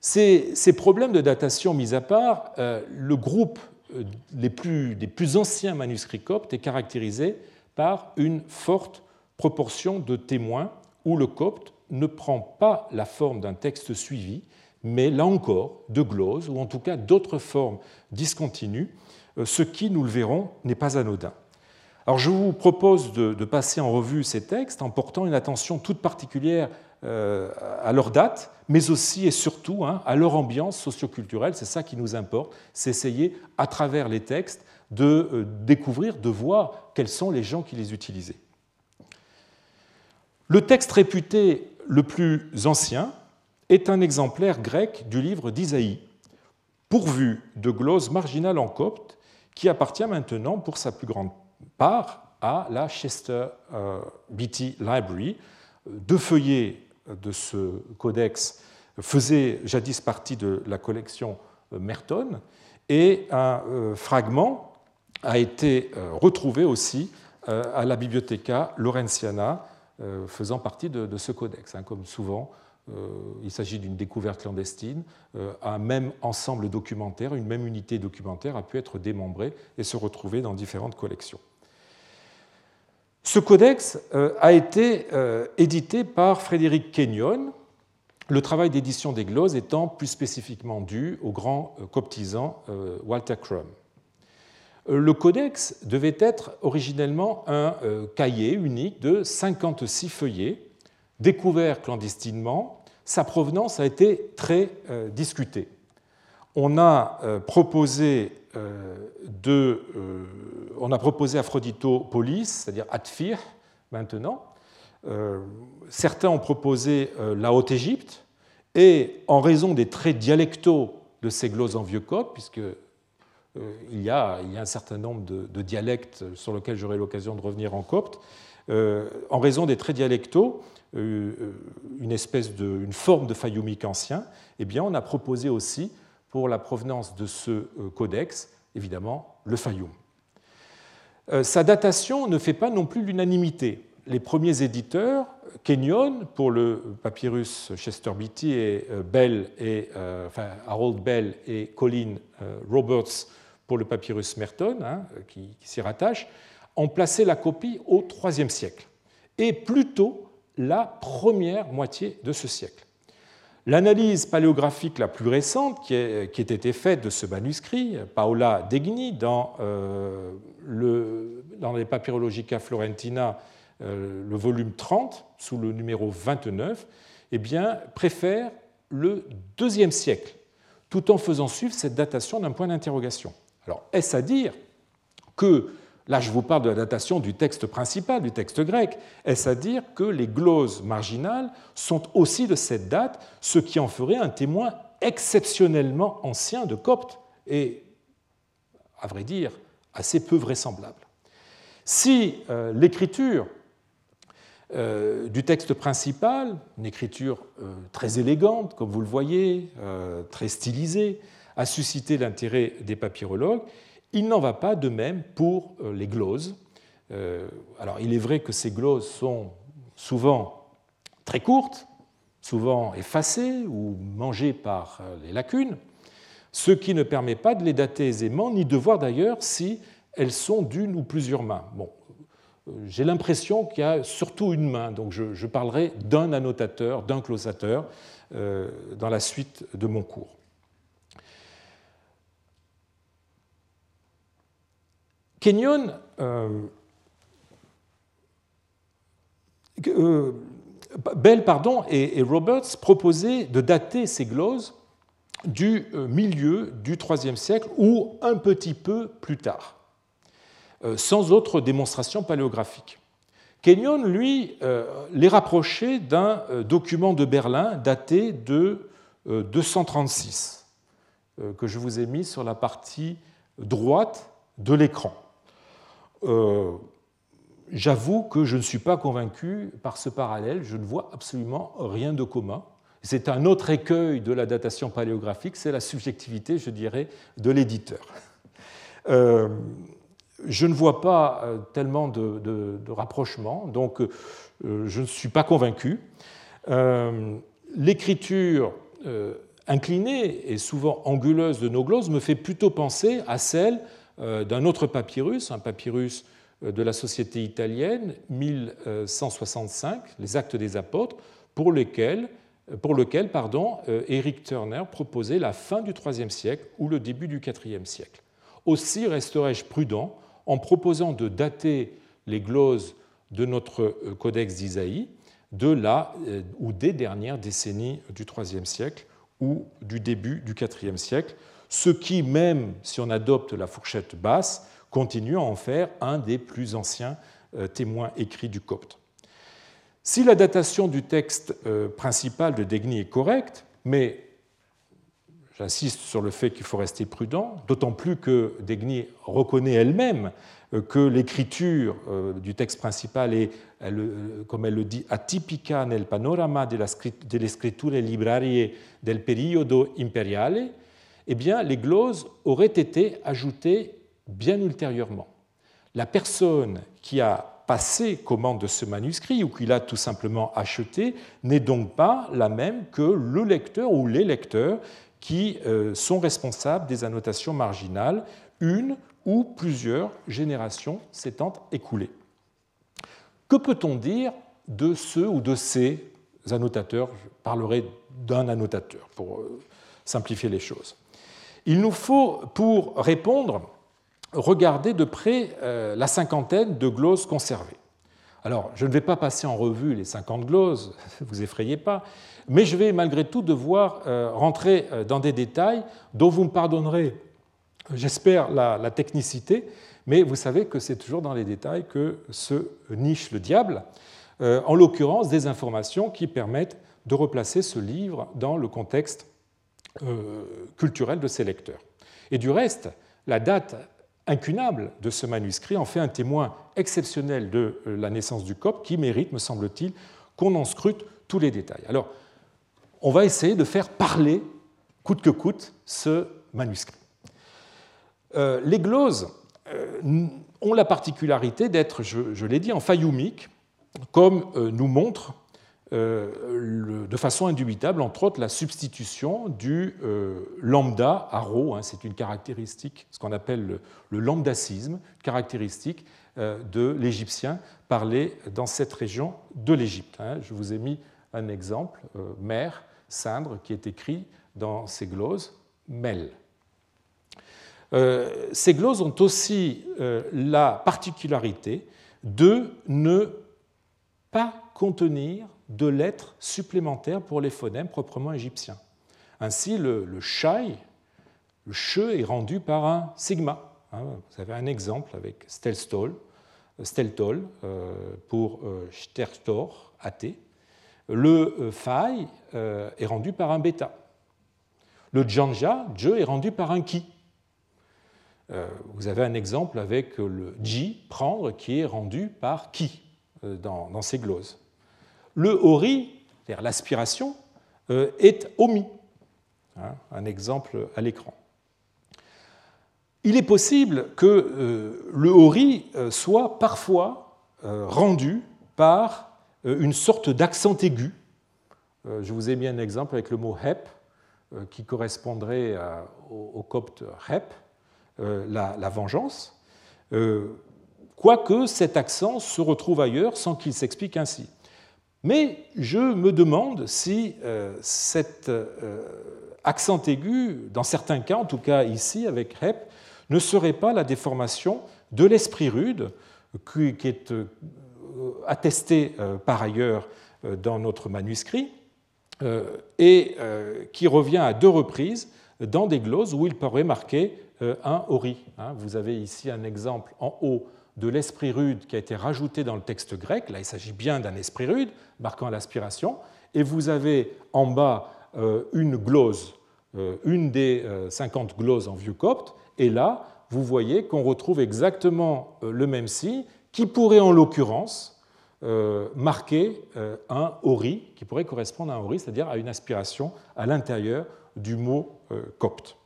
Ces, problèmes de datation mis à part, euh, le groupe euh, des plus anciens manuscrits coptes est caractérisé par une forte proportion de témoins où le copte ne prend pas la forme d'un texte suivi, mais là encore de gloses ou en tout cas d'autres formes discontinues, ce qui, nous le verrons, n'est pas anodin. Alors je vous propose de, passer en revue ces textes en portant une attention toute particulière euh, à leur date, mais aussi et surtout hein, à leur ambiance socioculturelle. C'est ça qui nous importe, c'est essayer à travers les textes de euh, découvrir, de voir quels sont les gens qui les utilisaient. Le texte réputé le plus ancien est un exemplaire grec du livre d'Isaïe, pourvu de gloses marginales en copte, qui appartient maintenant pour sa plus grande part à la Chester euh, Beatty Library. Deux feuillets de ce codex faisaient jadis partie de la collection euh, Merton et un euh, fragment a été retrouvé aussi à la Bibliotheca Lawrenceana faisant partie de ce codex. Hein, comme souvent, il s'agit d'une découverte clandestine. Un même ensemble documentaire, une même unité documentaire a pu être démembrée et se retrouver dans différentes collections. Ce codex euh, a été euh, édité par Frédéric Kenyon, le travail d'édition des gloses étant plus spécifiquement dû au grand euh, coptisant Walter Crum. Le codex devait être originellement un cahier unique de 56 feuillets, découvert clandestinement. Sa provenance a été très discutée. On a proposé de on a proposé Aphroditopolis, c'est-à-dire Atfir maintenant. Euh, certains ont proposé euh, la Haute-Égypte, et en raison des traits dialectaux de ces glosses en vieux code, puisque euh, il, y a, un certain nombre de, dialectes sur lesquels j'aurai l'occasion de revenir en copte, en raison des traits dialectaux, une espèce une forme de fayomique ancien, eh bien, on a proposé aussi pour la provenance de ce codex, évidemment, le fayoum. Euh, sa datation ne fait pas non plus l'unanimité. les premiers éditeurs, Kenyon pour le papyrus Chester Beatty et Bell et Harold Bell et Colin Roberts pour le papyrus Merton, hein, qui, qui s'y rattache, ont placé la copie au IIIe siècle et plutôt la première moitié de ce siècle. L'analyse paléographique la plus récente qui, a été faite de ce manuscrit, Paola Degni, dans, euh, les Papyrologica Florentina, euh, le volume 30, sous le numéro 29, eh préfère le deuxième siècle, tout en faisant suivre cette datation d'un point d'interrogation. Alors, est-ce à dire que Là, je vous parle de la datation du texte principal, du texte grec. Est-ce à dire que les gloses marginales sont aussi de cette date, ce qui en ferait un témoin exceptionnellement ancien de Copte et, à vrai dire, assez peu vraisemblable Si euh, l'écriture euh, du texte principal, une écriture euh, très élégante, comme vous le voyez, très stylisée, a suscité l'intérêt des papyrologues, il n'en va pas de même pour euh, les gloses. Euh, alors il est vrai que ces gloses sont souvent très courtes, souvent effacées ou mangées par euh, les lacunes, ce qui ne permet pas de les dater aisément, ni de voir d'ailleurs si elles sont d'une ou plusieurs mains. J'ai l'impression qu'il y a surtout une main, donc je, parlerai d'un annotateur, d'un closateur dans la suite de mon cours. Kenyon euh, euh, Bell pardon, et, Roberts proposaient de dater ces gloses du euh, milieu du IIIe siècle ou un petit peu plus tard, sans autre démonstration paléographique. Kenyon, lui, les rapprochait d'un document de Berlin daté de 236, que je vous ai mis sur la partie droite de l'écran. Euh, j'avoue que je ne suis pas convaincu par ce parallèle, je ne vois absolument rien de commun. C'est un autre écueil de la datation paléographique, c'est la subjectivité, je dirais, de l'éditeur. Euh, je ne vois pas euh, tellement de, rapprochement, donc je ne suis pas convaincu. L'écriture inclinée et souvent anguleuse de nos glosses me fait plutôt penser à celle d'un autre papyrus, un papyrus euh, de la société italienne, 1165, les Actes des Apôtres, pour, lequel, pour lequel pardon, euh, Eric Turner proposait la fin du IIIe siècle ou le début du IVe siècle. Aussi resterai-je prudent en proposant de dater les gloses de notre codex d'Isaïe de la ou des dernières décennies du IIIe siècle ou du début du IVe siècle, ce qui, même si on adopte la fourchette basse, continue à en faire un des plus anciens euh, témoins écrits du copte. Si la datation du texte euh, principal de Degny est correcte, mais j'insiste sur le fait qu'il faut rester prudent, d'autant plus que Degny reconnaît elle-même euh, que l'écriture du texte principal est, comme elle le dit, atipica nel panorama delle scritture librarie del periodo imperiale, eh bien, les gloses auraient été ajoutées bien ultérieurement. La personne qui a passé commande de ce manuscrit ou qui l'a tout simplement acheté n'est donc pas la même que le lecteur ou les lecteurs qui euh, sont responsables des annotations marginales, une ou plusieurs générations s'étant écoulées. Que peut-on dire de ceux ou de ces annotateurs? Je parlerai d'un annotateur pour euh, simplifier les choses. Il nous faut, pour répondre, regarder de près euh, la cinquantaine de gloses conservées. Alors, je ne vais pas passer en revue les 50 gloses, ne vous effrayez pas, mais je vais malgré tout devoir euh, rentrer euh, dans des détails dont vous me pardonnerez, j'espère, la, technicité, mais vous savez que c'est toujours dans les détails que se niche le diable, en l'occurrence des informations qui permettent de replacer ce livre dans le contexte euh, culturel de ses lecteurs. Et du reste, la date incunable de ce manuscrit en fait un témoin exceptionnel de euh, la naissance du COP qui mérite, me semble-t-il, qu'on en scrute tous les détails. Alors, on va essayer de faire parler, coûte que coûte, ce manuscrit. Euh, les gloses ont la particularité d'être, je, l'ai dit, en failloumique, comme nous montre de façon indubitable, entre autres, la substitution du lambda à rho. Hein, c'est une caractéristique, ce qu'on appelle le, lambdacisme, caractéristique de l'égyptien parlé dans cette région de l'Égypte. Hein. Je vous ai mis un exemple, mer, cindre, qui est écrit dans ces gloses, mel. Euh, ces gloses ont aussi euh, la particularité de ne pas contenir de lettres supplémentaires pour les phonèmes proprement égyptiens. Ainsi, le, le shai, le che est rendu par un sigma. Hein. vous avez un exemple avec stelstol, steltol euh, pour stertor, athée. Le fai est rendu par un bêta. Le janja, je, est rendu par un. Euh, vous avez un exemple avec le ji, prendre, qui est rendu par qui euh, dans, ces gloses. Le ori, c'est-à-dire l'aspiration, euh, est omis. Hein, un exemple à l'écran. Il est possible que le ori soit parfois rendu par une sorte d'accent aigu. Je vous ai mis un exemple avec le mot hep, qui correspondrait au copte hep, euh, la, vengeance, euh, quoique cet accent se retrouve ailleurs sans qu'il s'explique ainsi. Mais je me demande si euh, cet accent aigu, dans certains cas, en tout cas ici avec Hep, ne serait pas la déformation de l'esprit rude, qui est attesté par ailleurs dans notre manuscrit, et qui revient à deux reprises dans des gloses où il paraît marqué euh, un ori. Hein. Vous avez ici un exemple en haut de l'esprit rude qui a été rajouté dans le texte grec. Là, il s'agit bien d'un esprit rude marquant l'aspiration. Et vous avez en bas euh, une glose, euh, une des 50 gloses en vieux copte. Et là, vous voyez qu'on retrouve exactement le même signe qui pourrait en l'occurrence marquer un ori, qui pourrait correspondre à un ori, c'est-à-dire à une aspiration à l'intérieur du mot copte.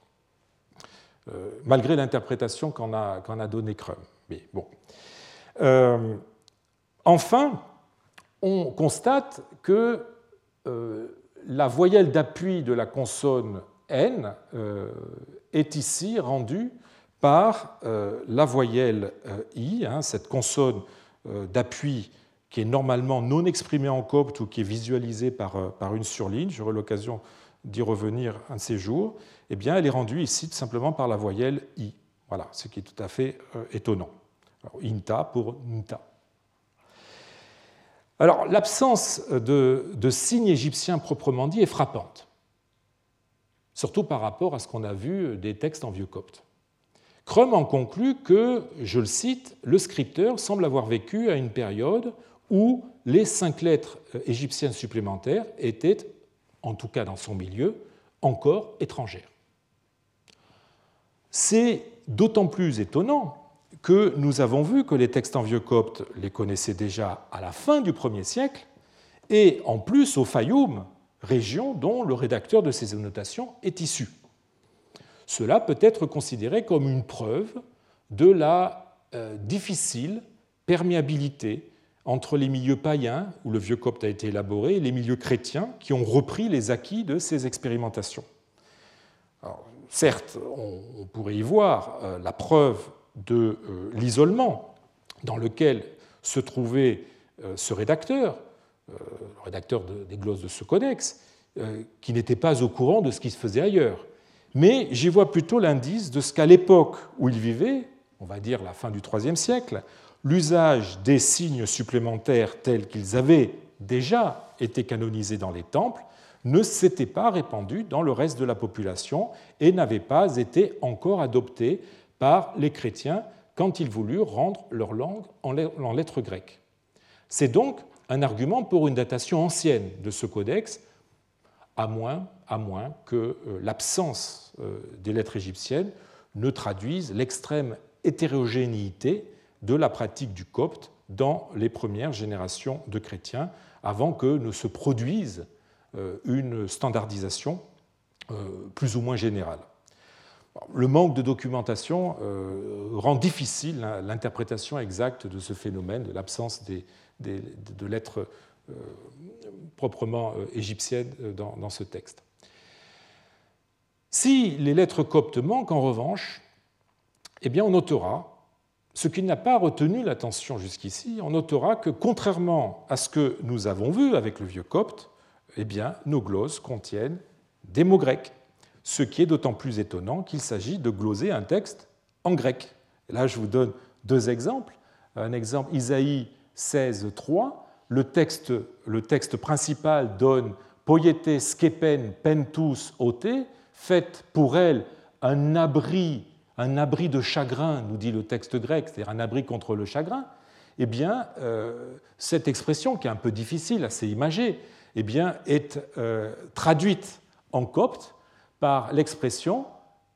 Euh, malgré l'interprétation qu'en a, a donnée Crum. Mais bon. Euh, enfin, on constate que euh, la voyelle d'appui de la consonne N est ici rendue par la voyelle I, hein, cette consonne d'appui qui est normalement non exprimée en copte ou qui est visualisée par, une surligne. J'aurai l'occasion d'y revenir un de ces jours, eh elle est rendue ici simplement par la voyelle I. Voilà, ce qui est tout à fait euh, étonnant. inta pour nta. Alors, l'absence de, de signe égyptien proprement dit est frappante, surtout par rapport à ce qu'on a vu des textes en vieux copte. Crum en conclut que, je le cite, le scripteur semble avoir vécu à une période où les cinq lettres euh, égyptiennes supplémentaires étaient en tout cas dans son milieu, encore étrangère. C'est d'autant plus étonnant que nous avons vu que les textes en vieux copte les connaissaient déjà à la fin du 1er siècle, et en plus au Fayoum, région dont le rédacteur de ces annotations est issu. Cela peut être considéré comme une preuve de la euh, difficile perméabilité entre les milieux païens, où le vieux copte a été élaboré, et les milieux chrétiens, qui ont repris les acquis de ces expérimentations. certes, on, pourrait y voir euh, la preuve de euh, l'isolement dans lequel se trouvait euh, ce rédacteur, le rédacteur des glosses de ce codex, qui n'était pas au courant de ce qui se faisait ailleurs. Mais j'y vois plutôt l'indice de ce qu'à l'époque où il vivait, on va dire la fin du IIIe siècle, l'usage des signes supplémentaires tels qu'ils avaient déjà été canonisés dans les temples ne s'était pas répandu dans le reste de la population et n'avait pas été encore adopté par les chrétiens quand ils voulurent rendre leur langue en lettres grecques. C'est donc un argument pour une datation ancienne de ce codex, à moins, à moins que euh, l'absence euh, des lettres égyptiennes ne traduise l'extrême hétérogénéité de la pratique du copte dans les premières générations de chrétiens, avant que ne se produise euh, une standardisation plus ou moins générale. Le manque de documentation rend difficile l'interprétation exacte de ce phénomène, de l'absence de lettres proprement égyptiennes dans, ce texte. Si les lettres coptes manquent, en revanche, eh bien, on notera ce qui n'a pas retenu l'attention jusqu'ici, on notera que contrairement à ce que nous avons vu avec le vieux copte, eh nos glosses contiennent des mots grecs, ce qui est d'autant plus étonnant qu'il s'agit de gloser un texte en grec. là, je vous donne deux exemples. Un exemple, Isaïe 16, 3, le texte, le texte principal donne Poiete skepen pentus ote, faites pour elle un abri un abri de chagrin, nous dit le texte grec, c'est-à-dire un abri contre le chagrin, eh bien, euh, cette expression, qui est un peu difficile, assez imagée, eh bien, est euh, traduite en copte par l'expression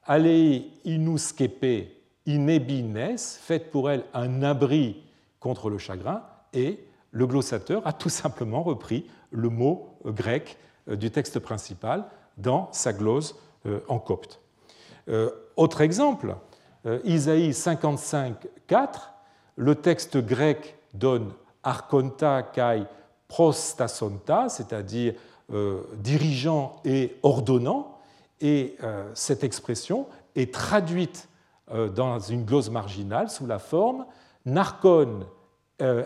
Alei inuskepe inebines, faite pour elle un abri contre le chagrin, et le glossateur a tout simplement repris le mot grec euh, du texte principal dans sa glose en copte. Euh, autre exemple, euh, Isaïe 55, 4, le texte grec donne archonta kai prostasonta, c'est-à-dire euh, dirigeant et ordonnant, et cette expression est traduite dans une glose marginale sous la forme narkon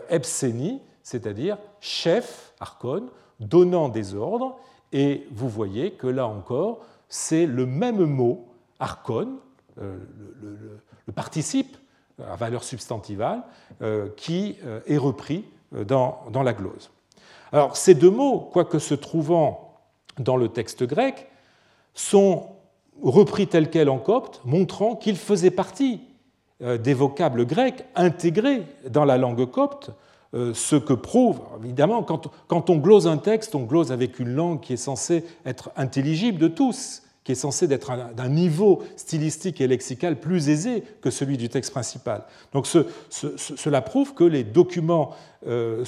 epseni, c'est-à-dire chef, archon, donnant des ordres, et vous voyez que là encore, c'est le même mot archon, euh, le, participe à valeur substantivale, euh, qui euh, est repris dans, dans la glose. Alors ces deux mots, quoique se trouvant dans le texte grec, sont repris tels quels en copte, montrant qu'ils faisaient partie des vocables grecs intégrés dans la langue copte, ce que prouve, évidemment, quand, on glose un texte, on glose avec une langue qui est censée être intelligible de tous qui est censé être d'un niveau stylistique et lexical plus aisé que celui du texte principal. Donc cela prouve que les documents, euh,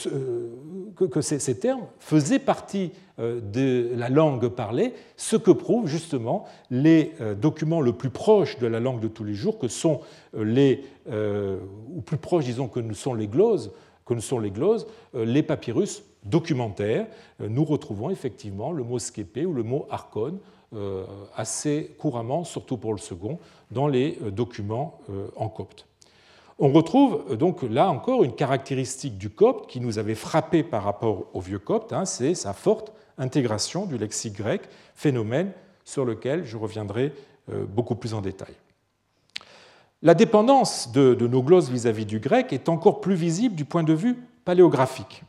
que, ces, termes faisaient partie euh, de la langue parlée, ce que prouvent justement les euh, documents le plus proches de la langue de tous les jours, que sont les, ou plus proches, disons, que nous sont les gloses, que nous sont les gloses, les papyrus documentaires. Nous retrouvons effectivement le mot sképé ou le mot archon euh, assez couramment, surtout pour le second, dans les euh, documents euh, en copte. On retrouve donc là encore une caractéristique du copte qui nous avait frappé par rapport au vieux copte, hein, c'est sa forte intégration du lexique grec, phénomène sur lequel je reviendrai beaucoup plus en détail. La dépendance de, nos glosses vis-à-vis du grec est encore plus visible du point de vue paléographique.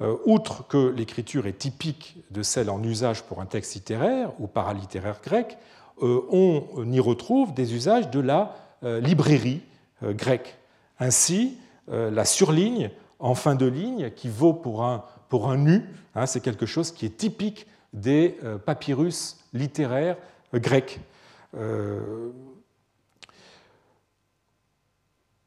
Euh, outre que l'écriture est typique de celle en usage pour un texte littéraire ou paralittéraire grec, euh, on y retrouve des usages de la euh, librairie grecque. Ainsi, la surligne en fin de ligne, qui vaut pour un, pour un nu, hein, c'est quelque chose qui est typique des papyrus littéraires grecs.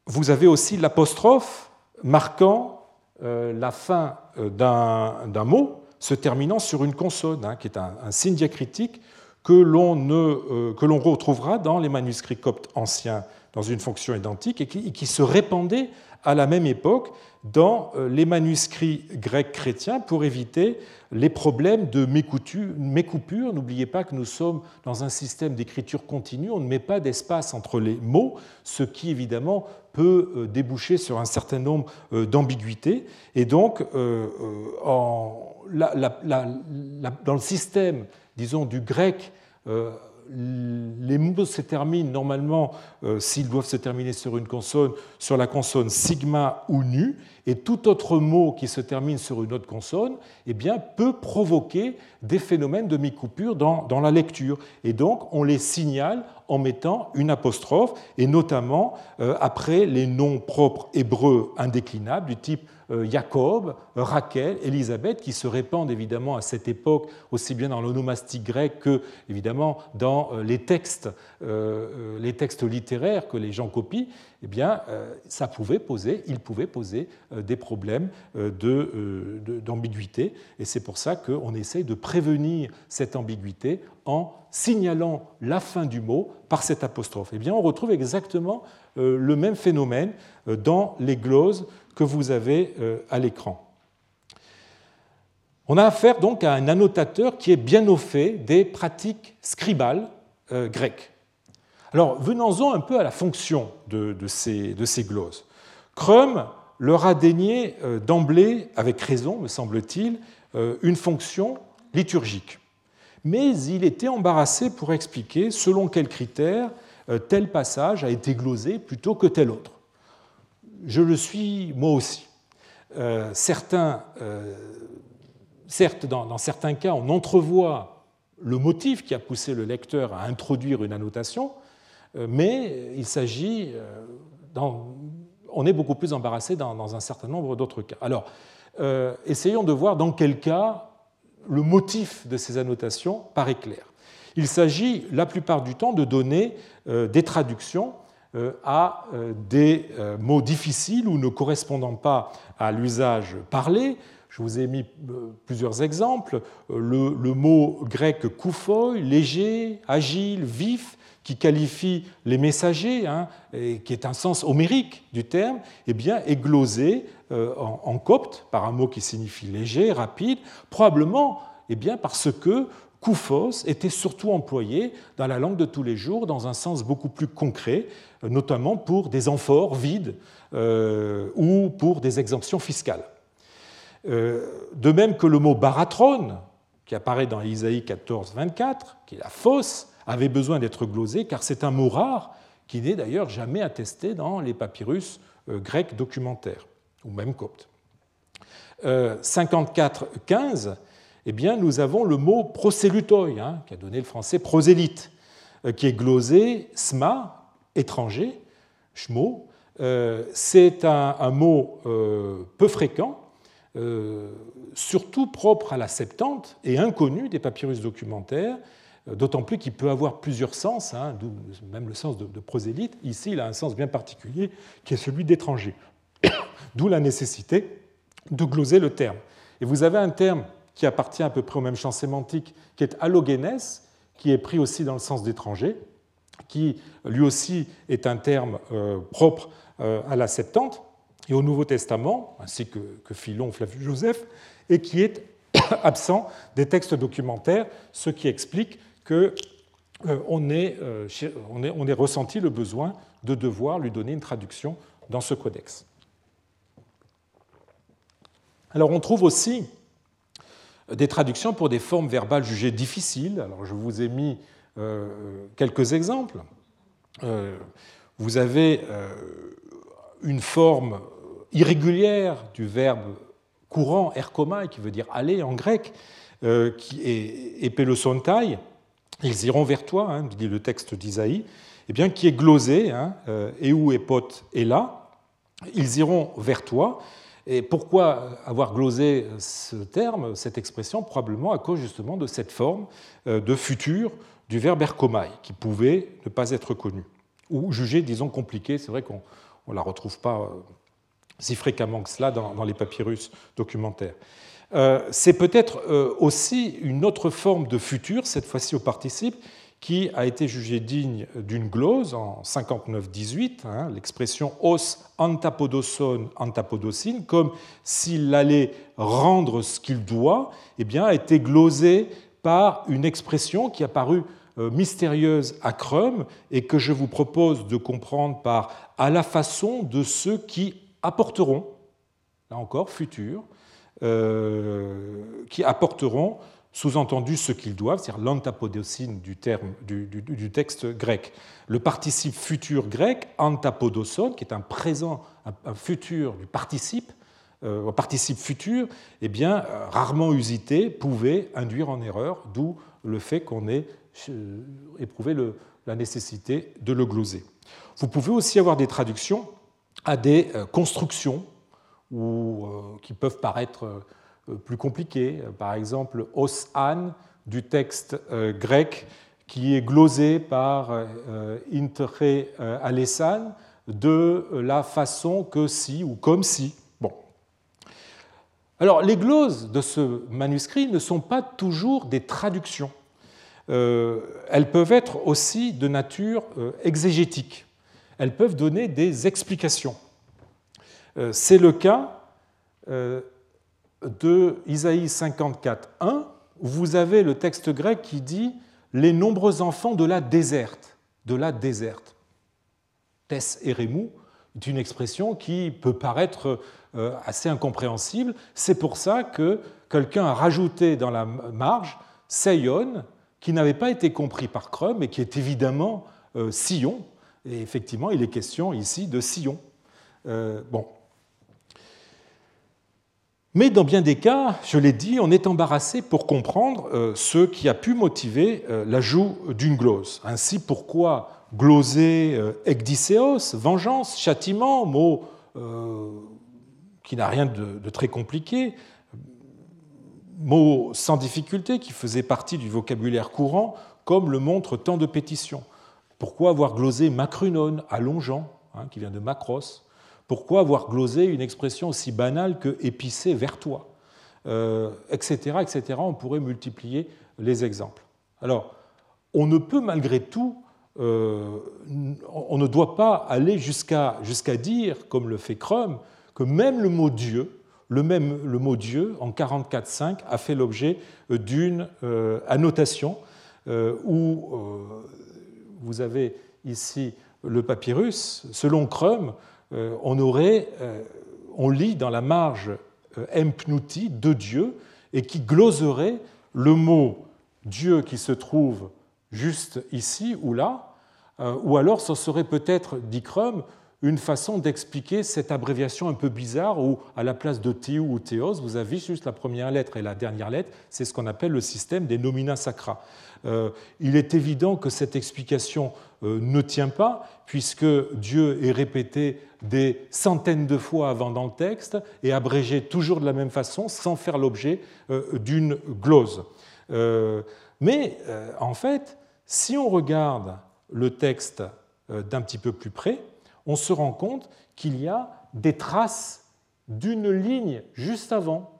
Vous avez aussi l'apostrophe marquant euh, la fin euh, d'un mot se terminant sur une consonne, hein, qui est un, signe diacritique que l'on euh, retrouvera dans les manuscrits coptes anciens dans une fonction identique et qui, se répandait à la même époque dans les manuscrits grecs chrétiens pour éviter les problèmes de mécoupure. N'oubliez pas que nous sommes dans un système d'écriture continue, on ne met pas d'espace entre les mots, ce qui évidemment peut euh, déboucher sur un certain nombre euh, d'ambiguïtés. Et donc, euh, dans le système, disons, du grec, les mots se terminent normalement, s'ils doivent se terminer sur une consonne, sur la consonne sigma ou nu, et tout autre mot qui se termine sur une autre consonne eh bien, peut provoquer des phénomènes de mi-coupure dans, dans, la lecture. Et donc, on les signale en mettant une apostrophe, et notamment euh, après les noms propres hébreux indéclinables du type euh, Jacob, Rachel, Élisabeth, qui se répandent évidemment à cette époque aussi bien dans l'onomastique grec que évidemment dans dans les textes, les textes littéraires que les gens copient, eh bien, ça pouvait poser, il pouvait poser des problèmes d'ambiguïté. et c'est pour ça qu'on essaye de prévenir cette ambiguïté en signalant la fin du mot par cette apostrophe. Eh bien, on retrouve exactement le même phénomène dans les gloses que vous avez à l'écran. On a affaire donc à un annotateur qui est bien au fait des pratiques scribales euh, grecques. Alors venons-en un peu à la fonction de, ces, glosses. Crum leur a dénié euh, d'emblée, avec raison me semble-t-il, euh, une fonction liturgique. Mais il était embarrassé pour expliquer selon quels critères tel passage a été glosé plutôt que tel autre. Je le suis moi aussi. certains certes, dans, certains cas, on entrevoit le motif qui a poussé le lecteur à introduire une annotation, euh, mais il s'agit, euh, on est beaucoup plus embarrassé dans, un certain nombre d'autres cas. Alors, euh, essayons de voir dans quel cas le motif de ces annotations paraît clair. Il s'agit la plupart du temps de donner des traductions à des mots difficiles ou ne correspondant pas à l'usage parlé, je vous ai mis euh, plusieurs exemples. Euh, le, mot grec koufoi, léger, agile, vif, qui qualifie les messagers, hein, qui est un sens homérique du terme, eh bien, est glosé euh, en, copte par un mot qui signifie léger, rapide, probablement eh parce que koufos était surtout employé dans la langue de tous les jours dans un sens beaucoup plus concret, notamment pour des amphores vides ou pour des exemptions fiscales. Euh, de même que le mot baratron, qui apparaît dans Isaïe 14, 24, qui est la fosse, avait besoin d'être glosé, car c'est un mot rare qui n'est d'ailleurs jamais attesté dans les papyrus euh, grecs documentaires, ou même coptes. 54, 15, eh bien, nous avons le mot prosélutoi, hein, qui a donné le français prosélyte, euh, qui est glosé sma, étranger, schmo. c'est un, mot peu fréquent euh, surtout propre à la Septante et inconnu des papyrus documentaires, euh, d'autant plus qu'il peut avoir plusieurs sens, hein, même le sens de, prosélyte. Ici, il a un sens bien particulier qui est celui d'étranger. D'où la nécessité de gloser le terme. Et vous avez un terme qui appartient à peu près au même champ sémantique, qui est allogénès, qui est pris aussi dans le sens d'étranger, qui lui aussi est un terme euh, propre à la Septante, et au Nouveau Testament, ainsi que, que Philon, Flavius Joseph, et qui est absent des textes documentaires, ce qui explique euh, euh, on, ait ressenti le besoin de devoir lui donner une traduction dans ce codex. Alors on trouve aussi des traductions pour des formes verbales jugées difficiles. Alors je vous ai mis euh, quelques exemples. vous avez une forme irrégulière du verbe courant erkomai, qui veut dire aller en grec, euh, qui est epelosontai, ils iront vers toi, hein, dit le texte d'Isaïe, eh bien, qui est glosé, hein, euh, et epot est là, ils iront vers toi. Et pourquoi avoir glosé ce terme, cette expression? Probablement à cause justement de cette forme euh, de futur du verbe erkomai, qui pouvait ne pas être connu, ou jugé, disons, compliqué. C'est vrai qu'on ne la retrouve pas si fréquemment que cela dans, les papyrus documentaires. Euh, c'est peut-être euh, aussi une autre forme de futur, cette fois-ci au participe, qui a été jugée digne d'une glose en 59-18, hein, l'expression os antapodoson antapodosin, comme s'il allait rendre ce qu'il doit, eh bien, a été glosée par une expression qui a paru euh, mystérieuse à Crum et que je vous propose de comprendre par à la façon de ceux qui apporteront, là encore, futur, qui apporteront, sous-entendu, ce qu'ils doivent, c'est-à-dire l'antapodocine du, terme, du, texte grec. Le participe futur grec, antapodoson, qui est un présent, un, futur du participe, euh, un participe futur, eh bien, euh, rarement usité, pouvait induire en erreur, d'où le fait qu'on ait éprouvé la nécessité de le gloser. Vous pouvez aussi avoir des traductions à des euh, constructions ou, euh, qui peuvent paraître euh, plus compliquées. Par exemple, os an du texte grec qui est glosé par Intere Alessan de la façon que si ou comme si. Bon. Alors, les gloses de ce manuscrit ne sont pas toujours des traductions. elles peuvent être aussi de nature exégétique. Elles peuvent donner des explications. C'est le cas de Isaïe 54.1, où vous avez le texte grec qui dit les nombreux enfants de la déserte, de la déserte. Tess eremou est une expression qui peut paraître euh, assez incompréhensible. C'est pour ça que quelqu'un a rajouté dans la marge Seion, qui n'avait pas été compris par Crum et qui est évidemment euh, Sion. Et effectivement, il est question ici de Sion. Euh, bon, mais dans bien des cas, je l'ai dit, on est embarrassé pour comprendre euh, ce qui a pu motiver euh, l'ajout d'une glose. Ainsi, pourquoi gloser euh, ekdicéos, vengeance, châtiment, mot qui n'a rien de très compliqué, mot sans difficulté qui faisait partie du vocabulaire courant, comme le montre tant de pétitions. Pourquoi avoir glosé macrunon, allongeant, hein, qui vient de macros pourquoi avoir glosé une expression aussi banale que épicé vers toi etc., euh, etc. On pourrait multiplier les exemples. Alors, on ne peut malgré tout, euh, on ne doit pas aller jusqu'à dire, comme le fait Crum, que même le mot Dieu, le même le mot Dieu en 44.5 a fait l'objet d'une euh, annotation où vous avez ici le papyrus. Selon Crum, euh, on aurait, euh, on lit dans la marge euh, de Dieu et qui gloserait le mot Dieu qui se trouve juste ici ou là, ou alors ce serait peut-être, dit une façon d'expliquer cette abréviation un peu bizarre où, à la place de Théou ou Théos, vous avez juste la première lettre et la dernière lettre. C'est ce qu'on appelle le système des nomina sacra. Euh, il est évident que cette explication euh, ne tient pas, puisque Dieu est répété des centaines de fois avant dans le texte et abrégé toujours de la même façon sans faire l'objet euh, d'une glose. Mais en fait, si on regarde le texte d'un petit peu plus près, on se rend compte qu'il y a des traces d'une ligne juste avant.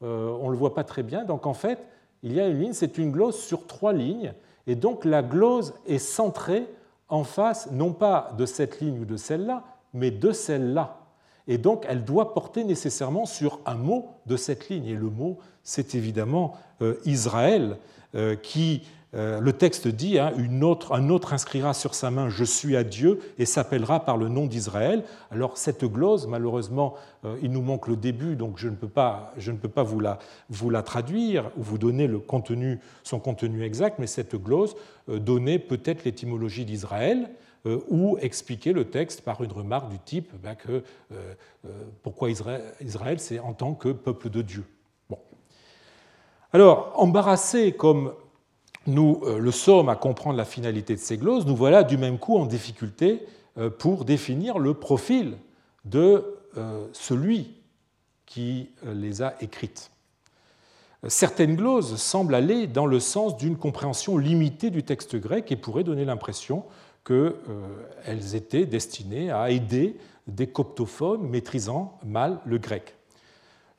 on ne le voit pas très bien, donc en fait, il y a une ligne, c'est une glose sur trois lignes, et donc la glose est centrée en face, non pas de cette ligne ou de celle-là, mais de celle-là. Et donc elle doit porter nécessairement sur un mot de cette ligne. Et le mot, c'est évidemment euh, Israël, euh, qui euh, le texte dit hein, un autre inscrira sur sa main Je suis à Dieu et s'appellera par le nom d'Israël. Alors, cette glose, malheureusement, euh, il nous manque le début, donc je ne peux pas, je ne peux pas vous, la, vous, la, traduire ou vous donner le contenu, son contenu exact, mais cette glose euh, donnait peut-être l'étymologie d'Israël ou expliquer le texte par une remarque du type ben, que pourquoi Israël, Israël c'est en tant que peuple de Dieu. Alors, embarrassé comme nous euh, le sommes à comprendre la finalité de ces gloses, nous voilà du même coup en difficulté euh, pour définir le profil de euh, celui qui les a écrites. Certaines gloses semblent aller dans le sens d'une compréhension limitée du texte grec et pourraient donner l'impression qu'elles étaient destinées à aider des coptophones maîtrisant mal le grec.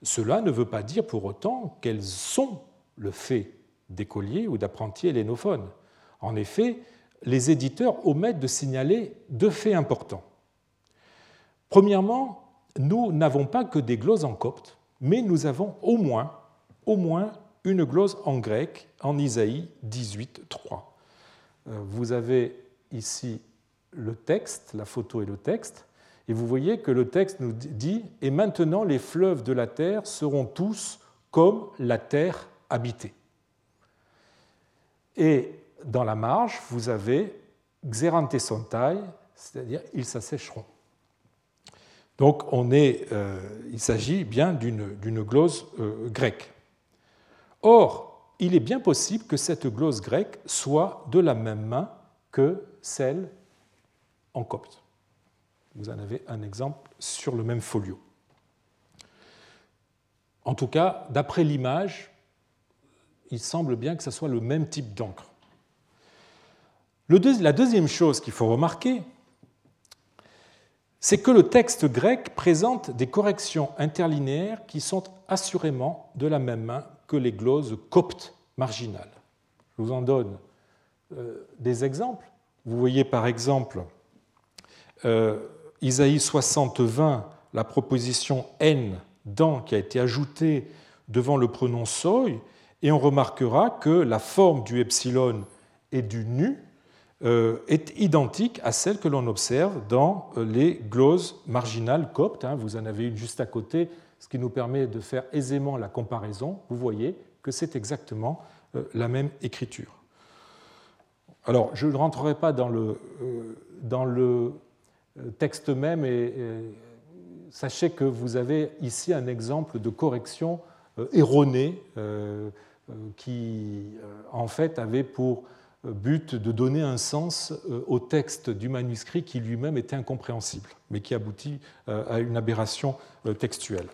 Cela ne veut pas dire pour autant qu'elles sont le fait d'écoliers ou d'apprentis hellénophones. En effet, les éditeurs omettent de signaler deux faits importants. Premièrement, nous n'avons pas que des gloses en copte, mais nous avons au moins, au moins une glose en grec en Isaïe 18.3. Euh, vous avez ici le texte, la photo et le texte, et vous voyez que le texte nous dit Et maintenant les fleuves de la terre seront tous comme la terre habitée. Et dans la marge, vous avez xerante sontai, c'est-à-dire ils s'assécheront. Donc on est, euh, il s'agit bien d'une glose euh, grecque. Or, il est bien possible que cette glose grecque soit de la même main que celle en copte. Vous en avez un exemple sur le même folio. En tout cas, d'après l'image, il semble bien que ce soit le même type d'encre. la deuxième chose qu'il faut remarquer, c'est que le texte grec présente des corrections interlinéaires qui sont assurément de la même main que les gloses coptes marginales. Je vous en donne euh, des exemples. Vous voyez par exemple euh, Isaïe 60, 20, la proposition n dans qui a été ajoutée devant le pronom soi, et on remarquera que la forme du epsilon et du nu euh, est identique à celle que l'on observe dans euh, les gloses marginales coptes. Hein. Vous en avez une juste à côté, ce qui nous permet de faire aisément la comparaison. Vous voyez que c'est exactement euh, la même écriture. Alors, je ne rentrerai pas dans le, dans le texte même et sachez que vous avez ici un exemple de correction erronée qui, en fait, avait pour but de donner un sens euh, au texte du manuscrit qui lui-même était incompréhensible, mais qui aboutit euh, à une aberration euh, textuelle.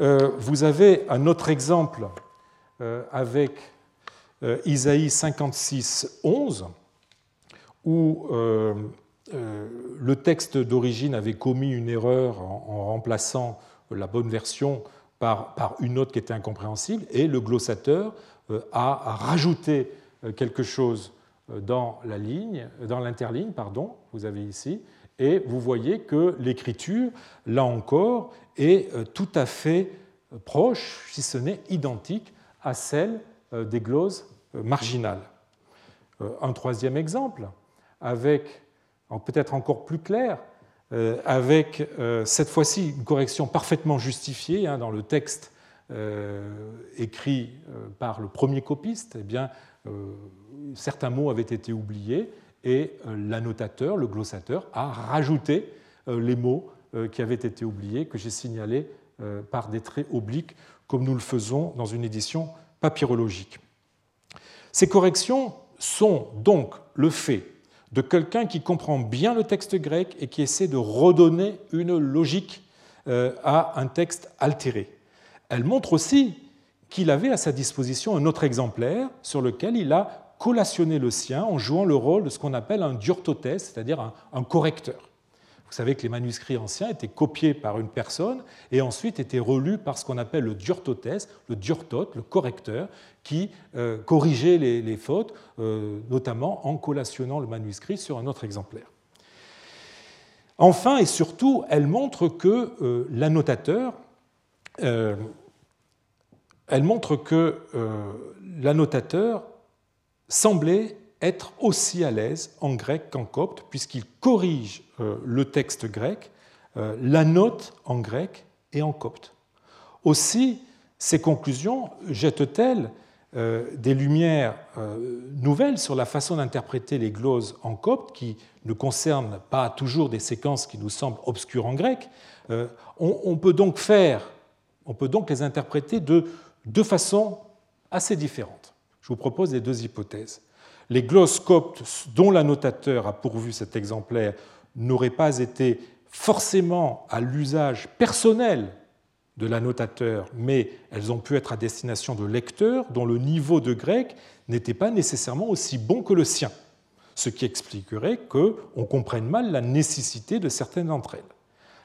Vous avez un autre exemple avec Isaïe 56, 11, où le texte d'origine avait commis une erreur en remplaçant la bonne version par, une autre qui était incompréhensible, et le glossateur a rajouté euh, quelque chose euh, dans la ligne, dans l'interligne, pardon, vous avez ici, et vous voyez que l'écriture, là encore, est euh, tout à fait proche, si ce n'est identique, à celle des gloses marginales. Un troisième exemple, avec, peut-être encore plus clair, avec cette fois-ci une correction parfaitement justifiée hein, dans le texte écrit par le premier copiste, eh euh, certains mots avaient été oubliés et euh, l'annotateur, le glossateur, a rajouté euh, les mots qui avaient été oubliés, que j'ai signalés par des traits obliques, comme nous le faisons dans une édition papyrologique. Ces corrections sont donc le fait de quelqu'un qui comprend bien le texte grec et qui essaie de redonner une logique à un texte altéré. Elles montrent aussi qu'il avait à sa disposition un autre exemplaire sur lequel il a collationné le sien en jouant le rôle de ce qu'on appelle un diortotes, c'est-à-dire un, correcteur. Vous savez que les manuscrits anciens étaient copiés par une personne et ensuite étaient relus par ce qu'on appelle le diortotes, le diortote, le correcteur, qui euh, corrigeait les, fautes, euh, notamment en collationnant le manuscrit sur un autre exemplaire. Enfin et surtout, elle montre que euh, elle montre que l'annotateur semblait être aussi à l'aise en grec qu'en copte, puisqu'il corrige euh, le texte grec, euh, la note en grec et en copte. Aussi, ces conclusions jettent-elles des lumières nouvelles sur la façon d'interpréter les gloses en copte, qui ne concernent pas toujours des séquences qui nous semblent obscures en grec. On peut donc faire, on peut donc les interpréter de de façon assez différente. Je vous propose les deux hypothèses. Les glosses coptes dont l'annotateur a pourvu cet exemplaire n'auraient pas été forcément à l'usage personnel de l'annotateur, mais elles ont pu être à destination de lecteurs dont le niveau de grec n'était pas nécessairement aussi bon que le sien, ce qui expliquerait qu'on comprenne mal la nécessité de certaines d'entre elles.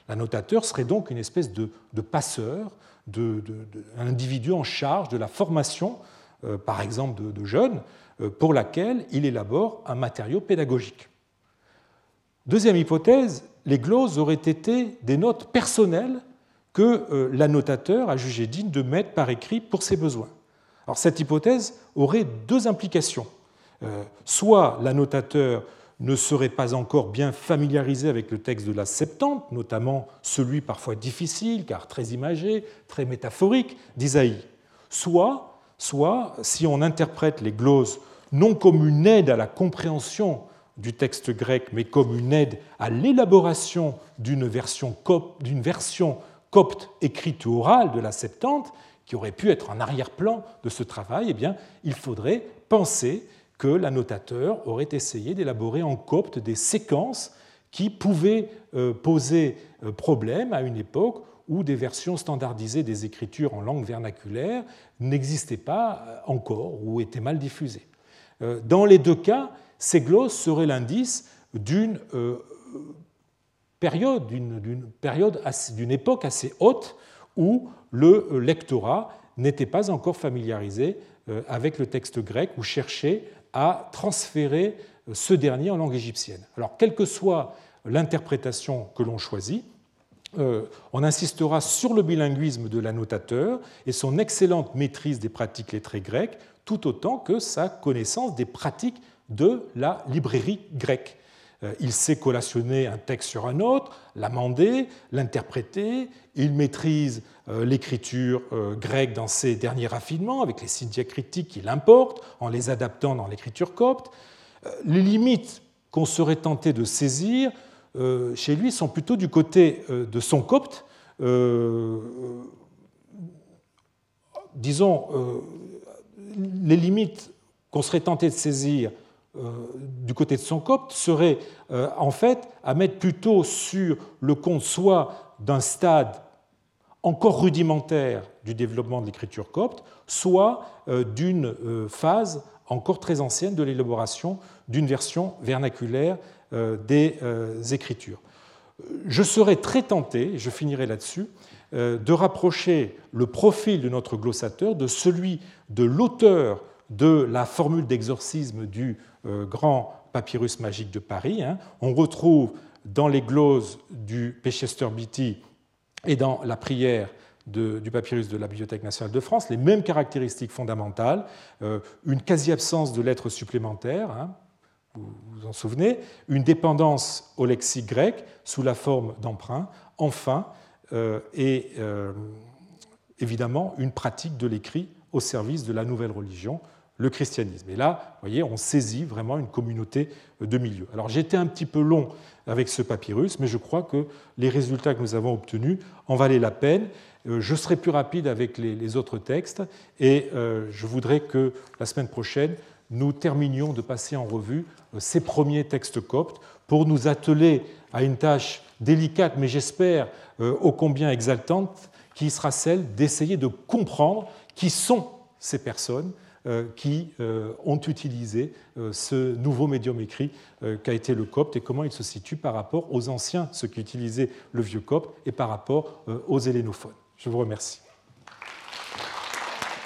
L'annotateur serait donc une espèce de, passeur d'un individu en charge de la formation, par exemple, de, jeunes, euh, pour laquelle il élabore un matériau pédagogique. Deuxième hypothèse, les gloses auraient été des notes personnelles que euh, l'annotateur a jugé digne de mettre par écrit pour ses besoins. Alors cette hypothèse aurait deux implications. soit l'annotateur ne serait pas encore bien familiarisé avec le texte de la Septante, notamment celui parfois difficile, car très imagé, très métaphorique, d'Isaïe. Soit, soit, si on interprète les gloses non comme une aide à la compréhension du texte grec, mais comme une aide à l'élaboration d'une version, copte, écrite ou orale de la Septante, qui aurait pu être en arrière-plan de ce travail, eh bien, il faudrait penser que l'annotateur aurait essayé d'élaborer en copte des séquences qui pouvaient euh, poser euh, problème à une époque où des versions standardisées des écritures en langue vernaculaire n'existaient pas euh, encore ou étaient mal diffusées. Dans les deux cas, ces glosses seraient l'indice d'une euh, période, d'une période, d'une époque assez haute où le lectorat n'était pas encore familiarisé euh, avec le texte grec ou cherchait à transférer euh, ce dernier en langue égyptienne. Alors, quelle que soit l'interprétation que l'on choisit, on insistera sur le bilinguisme de l'annotateur et son excellente maîtrise des pratiques lettrées grecques, tout autant que sa connaissance des pratiques de la librairie grecque. Euh, il sait collationner un texte sur un autre, l'amender, l'interpréter. Il maîtrise euh, l'écriture euh, grecque dans ses derniers raffinements, avec les signes diacritiques qu'il importe, en les adaptant dans l'écriture copte. Les limites qu'on serait tenté de saisir chez lui sont plutôt du côté de son copte. disons, les limites qu'on serait tenté de saisir euh, du côté de son copte serait euh, en fait à mettre plutôt sur le compte soit d'un stade encore rudimentaire du développement de l'écriture copte, soit euh, d'une phase encore très ancienne de l'élaboration d'une version vernaculaire des écritures. Je serais très tenté, et je finirai là-dessus, de rapprocher le profil de notre glossateur de celui de l'auteur de la formule d'exorcisme du euh, grand papyrus magique de Paris. Hein. On retrouve dans les gloses du Pechester Beatty et dans la prière du papyrus de la Bibliothèque nationale de France les mêmes caractéristiques fondamentales, euh, une quasi-absence de lettres supplémentaires, hein, vous vous en souvenez, une dépendance au lexique grec sous la forme d'emprunt, enfin, euh, et évidemment une pratique de l'écrit au service de la nouvelle religion, le christianisme. Et là, vous voyez, on saisit vraiment une communauté de milieu. Alors j'étais un petit peu long avec ce papyrus, mais je crois que les résultats que nous avons obtenus en valaient la peine. Euh, je serai plus rapide avec les autres textes et euh, je voudrais que la semaine prochaine, nous terminions de passer en revue euh, ces premiers textes coptes pour nous atteler à une tâche délicate, mais j'espère ô combien exaltante, qui sera celle d'essayer de comprendre qui sont ces personnes euh, qui euh, ont utilisé euh, ce nouveau médium écrit qu'a été le copte et comment il se situe par rapport aux anciens, ceux qui utilisaient le vieux copte, et par rapport aux hélénophones. Je vous remercie.